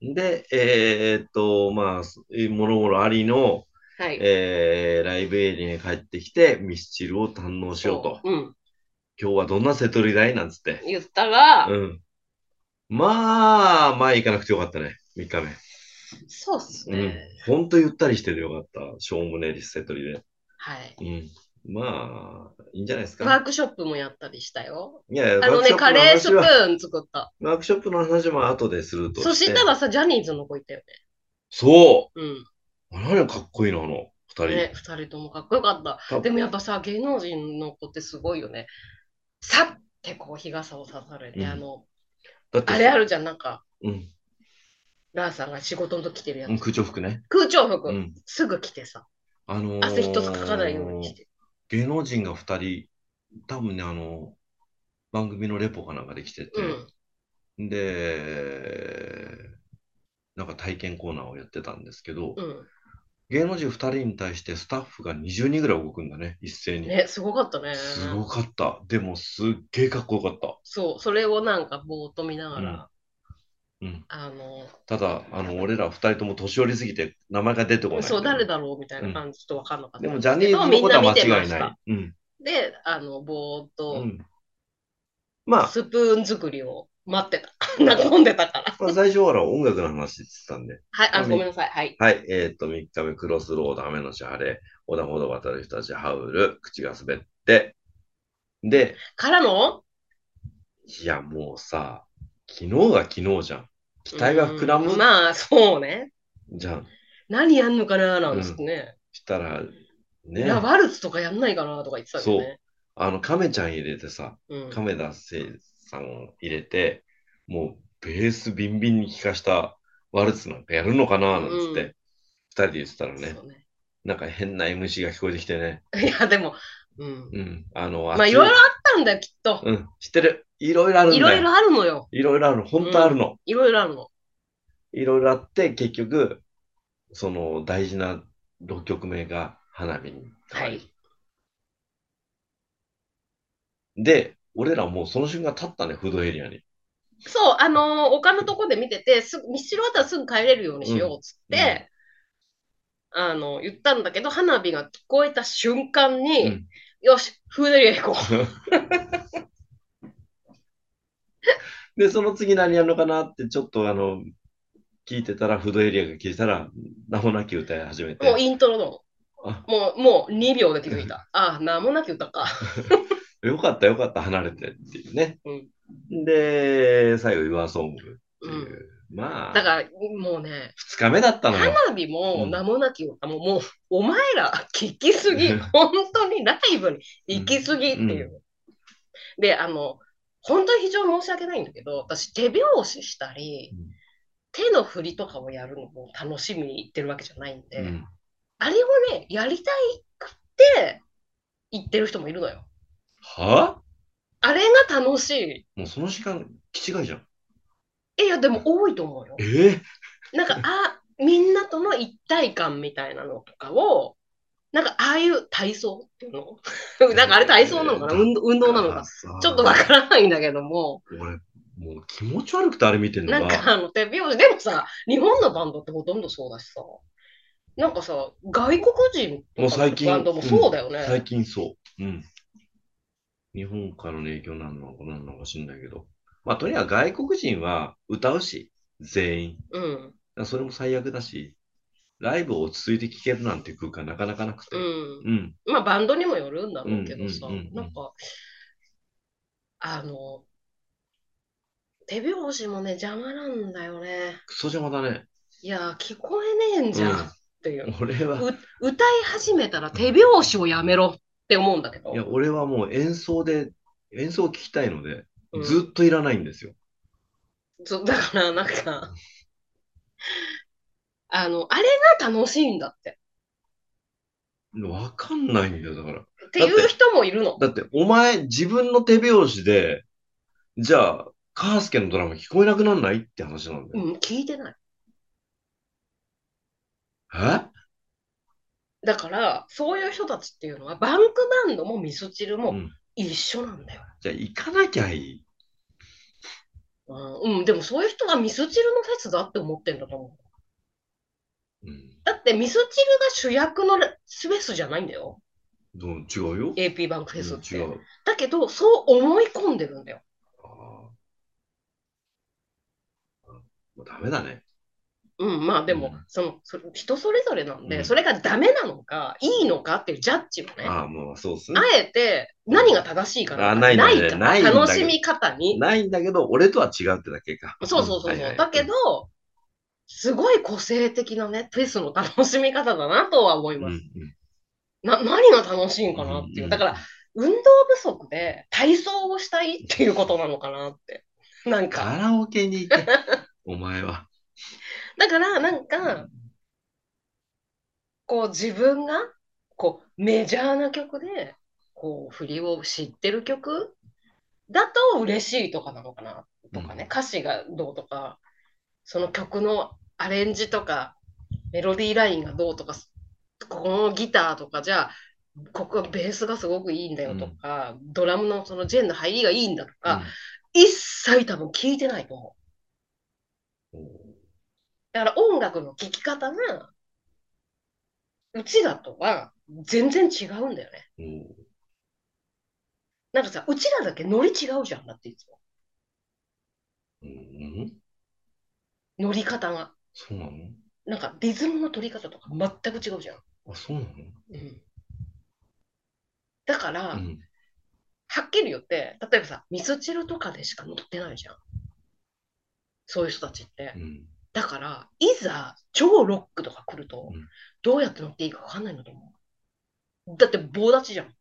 で、えーっと、まあ、もろもろありの、はい。えーライブエリアに帰ってきて、ミスチルを堪能しようと。うん。今日はどんな瀬戸りだい？なんつって。言ったら、うん。まあ、前行かなくてよかったね。3日目。そうっすうんね。。ほんとゆったりしててよかった。しょうもねえリス瀬戸りで。はい。うん。まあ、いいんじゃないですワーか。クショップもやったりしたよ。いやいや、あのね、ワカレースプーン作った。ワークショップの話も後でするとして。そしたらさ、ジャニーズの子いたよそうね。何かっこいいな、あの、二人。うん。ね、二人ともかっこよかった。かでもやっぱさ、芸能人の子ってすごいよね。さってこう日傘をさされて、うんあの、あれあるじゃん、なんか、うん。ラーさんが仕事の時着てるやつ。うん空調服ね。空調服、うん。すぐ着てさ、あのー汗一つかかないようにして。芸能人が二人、多分ね、あの、番組のレポかなんかで来てて、うん。で、なんか体験コーナーをやってたんですけど、う芸能人二人に対してスタッフが20人ぐらい動くんだね、一斉ん。に。ね、すごかったね。すごかった。でも、すっげえかっこよかった。そう、それをなんかぼーっと見ながら、うん。あの、ただ、あの、俺ら二人とも年寄りすぎて名前が出てこない。そう、誰だろうみたいな感じ、ちょっとわかんなかったでも、ジャニーズのことは間違いない。うん。で、あの、ぼーっと、うん。まあ、スプーン作りを待ってた。[laughs] 飲んでたから。まあ、最初は音楽の話って言ってたんで。はい、あ、あごめんなさい。はい。はい。えっ、と、3日目、クロスロード、雨のち晴れ、横断歩道を渡る人たち、ハウル、口が滑って、で、からの？いや、もうさ、昨日が昨日じゃん。期待が膨らむ？うんまあ、そうね。じゃん。何やんのかな？なんつってね。したら、ねいや、、ワルツとかやんないかな？とか言ってたよね。あの、亀ちゃん入れてさ、うん。亀田聖さん入れて、もう、ベースビンビンに聴かしたワルツなんかやるのかななんつって、うん二人で言ってたらねね。なんか変な MC が聞こえてきてね、[laughs] いや、でも、うん。うん、あの、まあ、いろいろあったんだよ、きっと。うん、知ってる？いろいろあるんだよ。いろいろあるのよ。いろいろあるの。本当あるの。いろいろあるの。いろいろあって、結局、その大事な6曲目が花火に変わり。はいで、俺らもうその瞬間立ったね、フードエリアに。そう、あのー丘のとこで見てて、すぐ、道終わったらすぐ帰れるようにしようっつって、あの、言ったんだけど、花火が聞こえた瞬間に、うんよし、フードエリア行こう。[laughs] で、その次何やるのかなってちょっとあの、聞いてたら、フードエリアが聞いたら、名もなき歌い始めて。もうイントロの。あもう、もう2秒で気づいた。あ、名もなき歌か。[laughs] よかったよかった、離れてっていうね。うんで、最後、Your Song っていう。まあ、だから、もうね、2日目だったのよ。花火もうん名もなき歌も、もう、お前ら聞きすぎ。本当にライブに行きすぎっていう。で、あの、本当に非常に申し訳ないんだけど、私、手拍子したり、うん手の振りとかをやるのも楽しみに行ってるわけじゃないんで、うんあれをね、やりたいくって行ってる人もいるのよ。は？あれが楽しい。もうその時間、気違いじゃん。いや、でも多いと思うよ。え？えなんか、あ、みんなとの一体感みたいなのとかを、なんか、ああいう体操っていうの？[laughs] なんかあれ体操なのかな？運動運動なのか？ちょっとわからないんだけども、俺、もう気持ち悪くてあれ見てんのが。なんかあの手拍子、でもさ、日本のバンドってほとんどそうだしさ、なんかさ、外国人もう最近、バンドもそうだよね。ん最近そう。うん。日本からの影響なのか何なのか知んないけど。まあ、とにかく外国人は歌うし、全員。うん。それも最悪だし、ライブを落ち着いて聴けるなんて空間なかなかなくて。うん。うん。まあ、バンドにもよるんだろうけどさ、うんうんうんうんなんか、あの、手拍子もね、邪魔なんだよね。クソ邪魔だね。いや、聞こえねえんじゃんうんっていう。俺は、う歌い始めたら手拍子をやめろって思うんだけど。いや、俺はもう演奏で、演奏を聴きたいので、うんずっといらないんですよ。そうだから、なんか、[laughs] あの、あれが楽しいんだって。わかんないんだよ、だから。っていう人もいるの。だって、お前、自分の手拍子で、じゃあ、カースケのドラマ聞こえなくなんないって話なんだよ。うん、聞いてない。え？だから、そういう人たちっていうのは、バンクバンドもミスチルもうん一緒なんだよ。じゃあ、行かなきゃいい。うん、うんでもそういう人がミスチルのフェスだって思ってんだと思う。うん。だってミスチルが主役のフェスじゃないんだよ。どう違うよ？AP バンクフェスって。だけど、そう思い込んでるんだよ。ああ。もうダメだね。うん、まあでも、うんそのそ人それぞれなんで、うんそれがダメなのか、いいのかっていうジャッジをね、ああ、もうそうですね。あえて何が正しいかあなないんだねかない楽しみ方に。ないんだけど、俺とは違うってだけか。そうそうそうそう。んはいはいだけど、すごい個性的なね、フェスの楽しみ方だなとは思いうん、うます。ん。な何が楽しいんかなっていう。うんだから、、運動不足で体操をしたいっていうことなのかなって。なんか、カラオケに行け。お前は。だから、なんか、こう自分が、こうメジャーな曲で、こう振りを知ってる曲だと嬉しいとかなのかなとかね、歌詞がどうとか、その曲のアレンジとか、メロディーラインがどうとか、ここのギターとかじゃあ、ここベースがすごくいいんだよとか、ドラムのそのジェンの入りがいいんだとか、一切多分聞いてないと思う。うんだから音楽の聴き方が、うちらとは全然違うんだよね。うんなんかさ、うちらだけノリ違うじゃん、だっていつも。うん。乗り方が。そうなの？なんかリズムの取り方とか全く違うじゃん。あ、そうなの？うん、だから、うん。はっきり言って、例えばさ、ミスチルとかでしか乗ってないじゃん。そういう人たちってう。ん。だから、いざ超ロックとか来るとうん、どうやって乗っていいか分かんないんだと思う。だって棒立ちじゃん。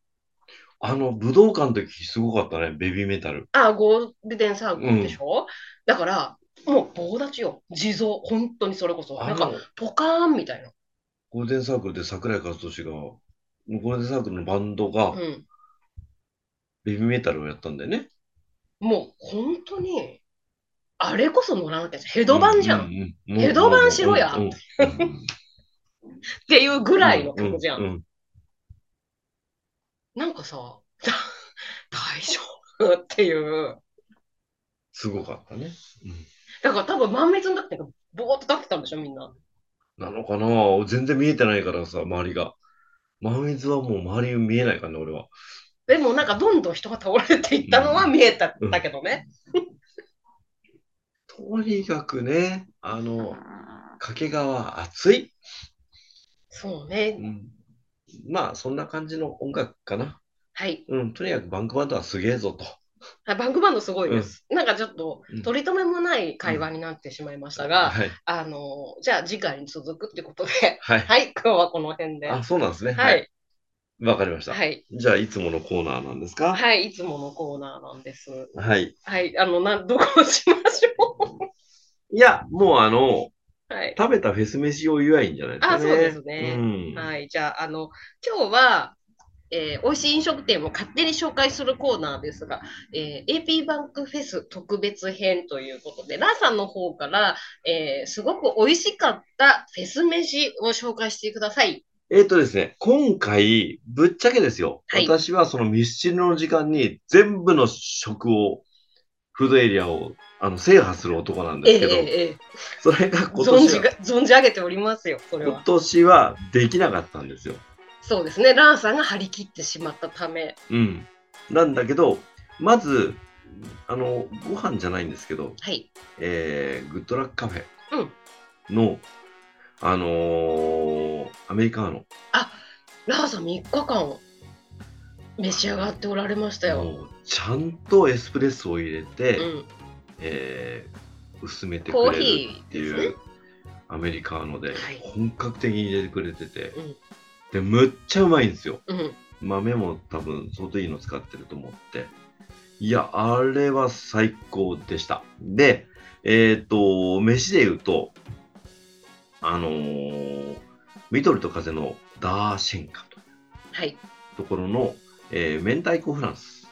あの、武道館の時すごかったね、ベビーメタル。あ、ゴールデンサークルでしょ、だから、もう棒立ちよ。地蔵。本当にそれこそ。あなんか、の、ポカーンみたいな。ゴールデンサークルで桜井和寿が、ゴールデンサークルのバンドがうん。ベビーメタルをやったんだよね。もう、本当に、あれこそ乗らなきゃ。ヘドバンじゃん。うううヘドバンしろやうんうんうんっていうぐらいの曲じゃん。うんうんなんかさ、大丈夫？っていう。すごかったね。だから多分満滅の時ってボーっと立ってたんでしょ、みんな。なのかな？全然見えてないからさ、周りが。真水はもう周り見えないからね、俺は。でもなんかどんどん人が倒れていったのは見えたんだけどね。とにかくね、あの、掛川熱い。そうねう。ん、まあ、そんな感じの音楽かな。はい。うん、とにかくバンクバンドはすげえぞと。あバンクバンドすごいです。なんかちょっとうん取り留めもない会話になってしまいましたが、はい。あの、じゃあ次回に続くってことで、はい。はい、今日はこの辺で。あ、そうなんですね。は。い。わかりました。はい。じゃあ、いつものコーナーなんですか？はい。いつものコーナーなんです。はい。はい。あの、なん、どこをしましょいや、もうあの、う。はい。食べたフェス飯を祝いんじゃないですかね。あそうですねうん。はい。じゃあ、あの、今日は、えー美味しい飲食店を勝手に紹介するコーナーですが、えー AP バンクフェス特別編ということで、ラーさんの方から、えーすごく美味しかったフェス飯を紹介してください。えっとですね、今回、ぶっちゃけですよ。はい私はそのミスチルの時間に全部の食を、フードエリアをあの制覇する男なんですけど、ええええそれが今存年はじが存じ上げておりますよ、それ今は。年はできなかったんですよ。そうですね、ラーさんが張り切ってしまったため。うん。なんだけど、まず、あの、ご飯じゃないんですけど、はい。えー、グッドラックカフェの、あのーアメリカーノ。ラーさん3日間召し上がっておられましたよ。ちゃんとエスプレッソを入れて、うん、えー薄めてくれるヒっていう。アメリカーノではい。本格的に入れてくれてて、うん。でむっちゃうまいんですよ。うん、豆も多分相当いいの使ってると思って。いやあれは最高でした。でえっ、と飯で言うとあのー緑と風のダーシェンカというはい。ところの、えー明太子フランス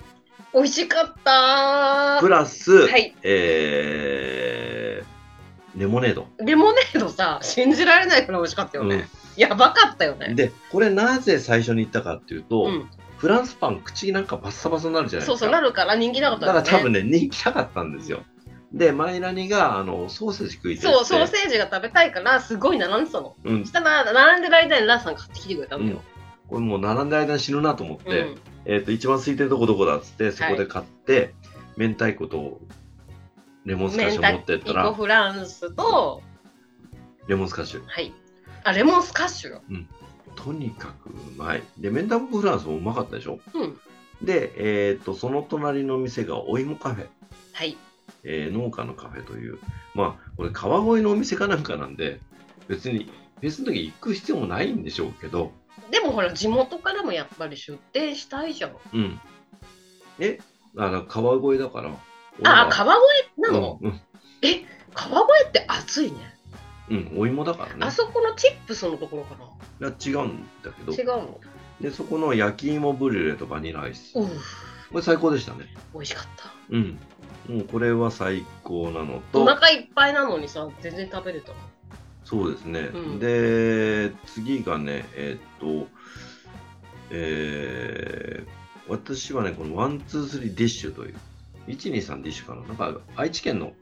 美味しかったプラス、はい。えーレモネードレモネードさ、信じられないくらい美味しかったよね。やばかったよね。で、これなぜ最初に言ったかっていうと、うん、フランスパン口なんかバッサバサになるじゃないですか。そうそう、なるから人気なかったね。から多分ね、人気なかったんですよ。で、マイラニがあのソーセージ食いてそう、ソーセージが食べたいから、すごい並んでたの。うんそし、たら、並んでる間にラーさん買ってきてくれたのよ。これもう並んでる間に死ぬなと思って、うんえっ、と、一番空いてるとこどこだっつって、そこで買って、明太子とレモンスカッシュ持ってった明太子ら、フランスと、レモンスカッシュ。はい。あ、レモンスカッシュよ。とにかくうまい。で、明太子フランスもうまかったでしょ？うん。で、えっ、と、その隣の店がお芋カフェ。はい。えー農家のカフェという、まあ、これ、川越のお店かなんかなんで、別に、フェスの時行く必要もないんでしょうけど、でもほら、地元からもやっぱり出店したいじゃん。うん。え、あの川越だから。あ、川越なの、うん、え、川越って暑いね。うん、うん、お芋だからね。あそこのチップスのところかな。いや違うんだけど違うの？で、そこの焼き芋ブリュレとバニラアイス。うこん。れ最高でしたね。美味しかった。うん。もうこれは最高なのおと、腹いっぱいなのにさ、全然食べれたの。そうですね。うんで、次がね、えーっと、えー私はね、この One, Two, Three Dish という、123 Dish かな。なんか愛知県の、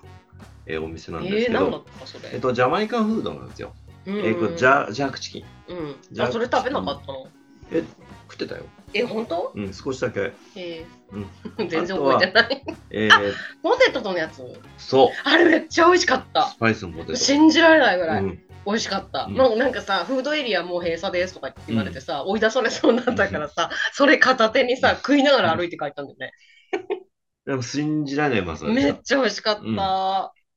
えーお店なんですえー、けど、ったそれ？えっと、ジャマイカンフードなんですよ。うんえーこれジャジャークチキン。うん。あ、それ食べなかったの？え、食ってたよ。え、本当？うん、少しだけ。えうんー、[laughs] 全然覚えてない。えー、ポテトのやつ？そう。あれめっちゃ美味しかったス。パイスのポテト。信じられないぐらいうん、美味しかった。うんなんなんかさ、フードエリアもう閉鎖ですとか言われてさ、追い出されそうになったからさ、それ片手にさ、食いながら歩いて帰ったんだよね。でも信じられないまさ。めっちゃ美味しかった。うん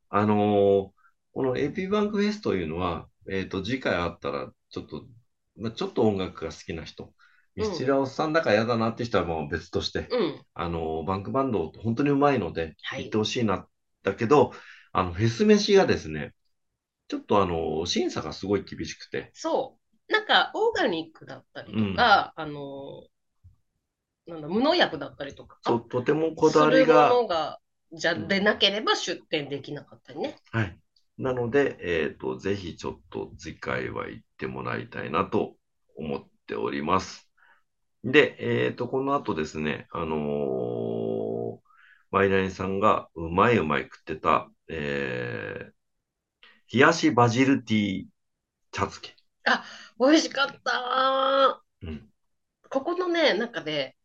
あのーこのエピバンクフェスというのは、えっ、と、次回あったら、ちょっと、まあ、ちょっと音楽が好きな人、ミスチルはおっさんだから嫌だなって人はもう別として、うん。あのーバンクバンド本当にうまいので、はい行ってほしいな。だけど、あの、フェス飯がですね、ちょっとあのー審査がすごい厳しくて、そう。なんか、オーガニックだったりとか、あの、なんだ、無農薬だったりとか、ととてもこだわりが、ものが、じゃでなければ出店できなかったりね。はい。なので、えっ、と、ぜひちょっと次回は行ってもらいたいなと思っております。で、えっ、と、この後ですね、あのー、ワイナリンさんがうまいうまい食ってた、えー、冷やしバジルティー茶漬け。美味しかったー。うん。ここのね、中で、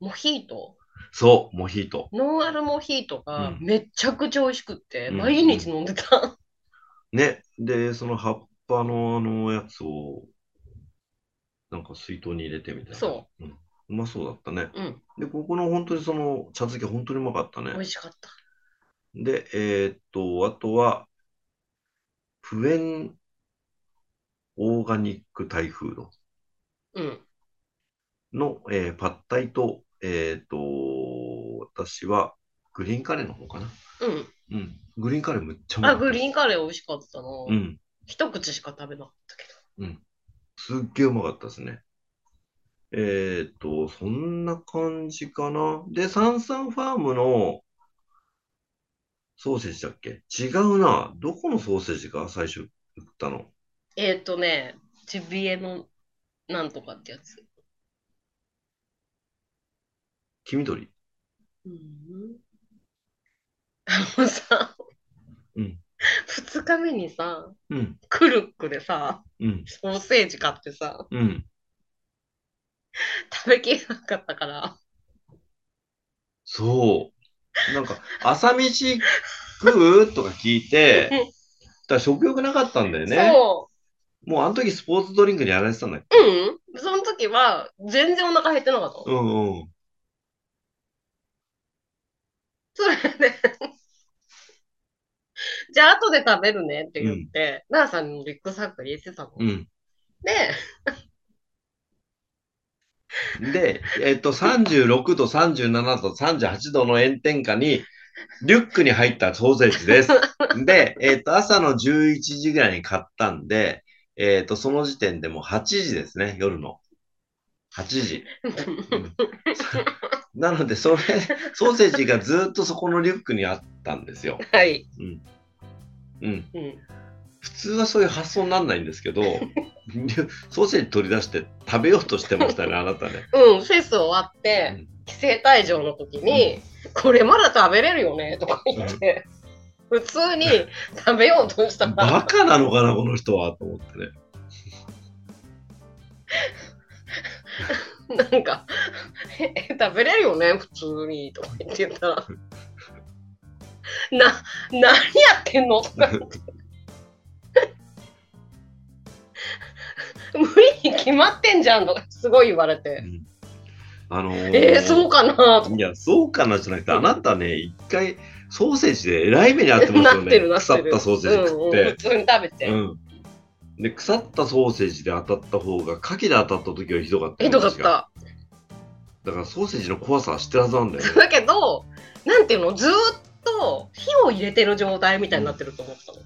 モヒート、そう、モヒート。ノンアルモヒートがうんめちゃくちゃ美味しくって、うん毎日飲んでた。ね。で、その葉っぱのあのやつを、なんか水筒に入れてみたいな。。そううん。うまそうだったね。うん、で、ここの本当にその茶漬け本当にうまかったね美。味しかった。で、えーっと、あとは、プエンオーガニックタイフードうん。の、えーパッタイと、えーっと、私はグリーンカレーの方かな。うん。うん。グリーンカレーむっちゃうまあ、かったグリーンカレー美味しかったな。うん。一口しか食べなかったけすっげえうまかったですね。えーっと、そんな感じかな。で、サンサンファームのソーセージだっけ？違うな。どこのソーセージが最初売ったのど。えっ、とね、ジビエのなんとかってやつ。黄緑？うん。あのさ、うん二日目にさ、うん。クルックでさ、うん。ソーセージ買ってさ、うん。食べきれなかったから、そう。なんか、朝飯食う？とか聞いて、だ食欲なかったんだよね。そもうあの時スポーツドリンクにやられてたんだっけ？う、うん。その時は全然お腹減ってなかったの。うんうん。それで、じゃあ後で食べるねって言って、奈々さんのリュックサックに入れてたの。うん。で、で、えっと、36度、37度、38度の炎天下に、リュックに入ったソーセージです。で、えっと、朝の11時ぐらいに買ったんで、えっと、その時点でもう8時ですね、夜の。8時。うん [laughs] なので、それ、ソーセージがずっとそこのリュックにあったんですよ。はい。うん。うん。普通はそういう発想にならないんですけど、[laughs] ソーセージ取り出して食べようとしてましたね、あなたね。うん、フェス終わって、うん帰省退場の時に、これまだ食べれるよねとか言って、普通に食べようとしたバら、カなのかな、この人は、と思ってね。[laughs] なんか、え食べれるよね普通にとか言ってたら、[laughs] な、何やってんの？とか言って。無理に決まってんじゃんとかすごい言われて、あのーえー、そうかないや、そうかなじゃなくて、あなたね、一回、ソーセージでえらい目に遭ってますよね。[laughs] 腐ったソーセージ食っうんうん、て普。通に食べて。うん。で、腐ったソーセージで当たった方が、牡蠣で当たった時よりひどかったよひどかった。だからソーセージの怖さは知ってるはずなんだよね。だけど、なんていうの、ずーっと火を入れてる状態みたいになってると思ったの。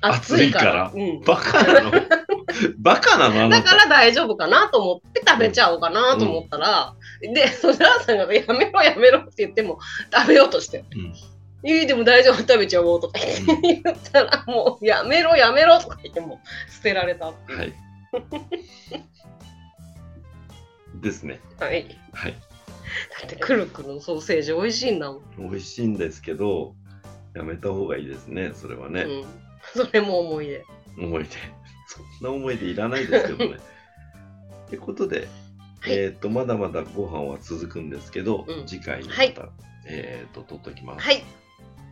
暑いから。バカなの？[laughs] バカなの？だから大丈夫かなと思って食べちゃおうかなと思ったら、で、そのラーさんがやめろやめろって言っても食べようとして。うんいいでも大丈夫食べちゃおうとか言ったら、もうやめろやめろとか言っても捨てられたっていう。はい。ですね。はい。はい。だってくるくるのソーセージ美味しいんだもん。美味しいんですけど、やめた方がいいですね、それはね。うん。それも思い出。思い出。そんな思い出いらないですけどね。[laughs] ってことで、はいえっ、と、まだまだご飯は続くんですけど、うん次回にまた、はいえっ、と、撮っときます。はい。っ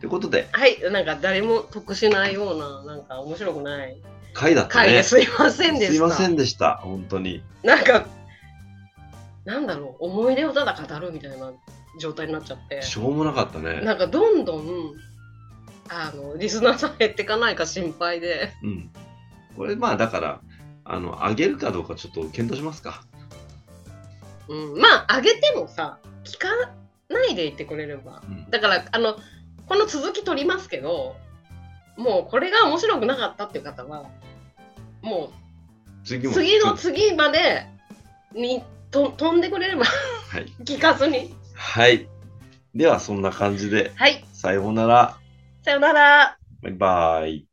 てことで、はい。なんか誰も得しないような、なんか面白くない回だったね。回ですいませんでした。すいませんでした、本当に。なんか、なんだろう、思い出をただ語るみたいな状態になっちゃって、しょうもなかったね。なんかどんどん、あの、リスナーさん減っていかないか心配で、うん。これ、まあ、だから、あの、あげるかどうかちょっと検討しますか。うん、まあ、あげてもさ、聞かないでいてくれれば。うん。だから、あの、この続き取りますけど、もうこれが面白くなかったっていう方は、も。う次のつ次までにと飛んでくれればはい。聞かずに。はい。では、そんな感じで、はい、さようなら。さよなら。バイバイ。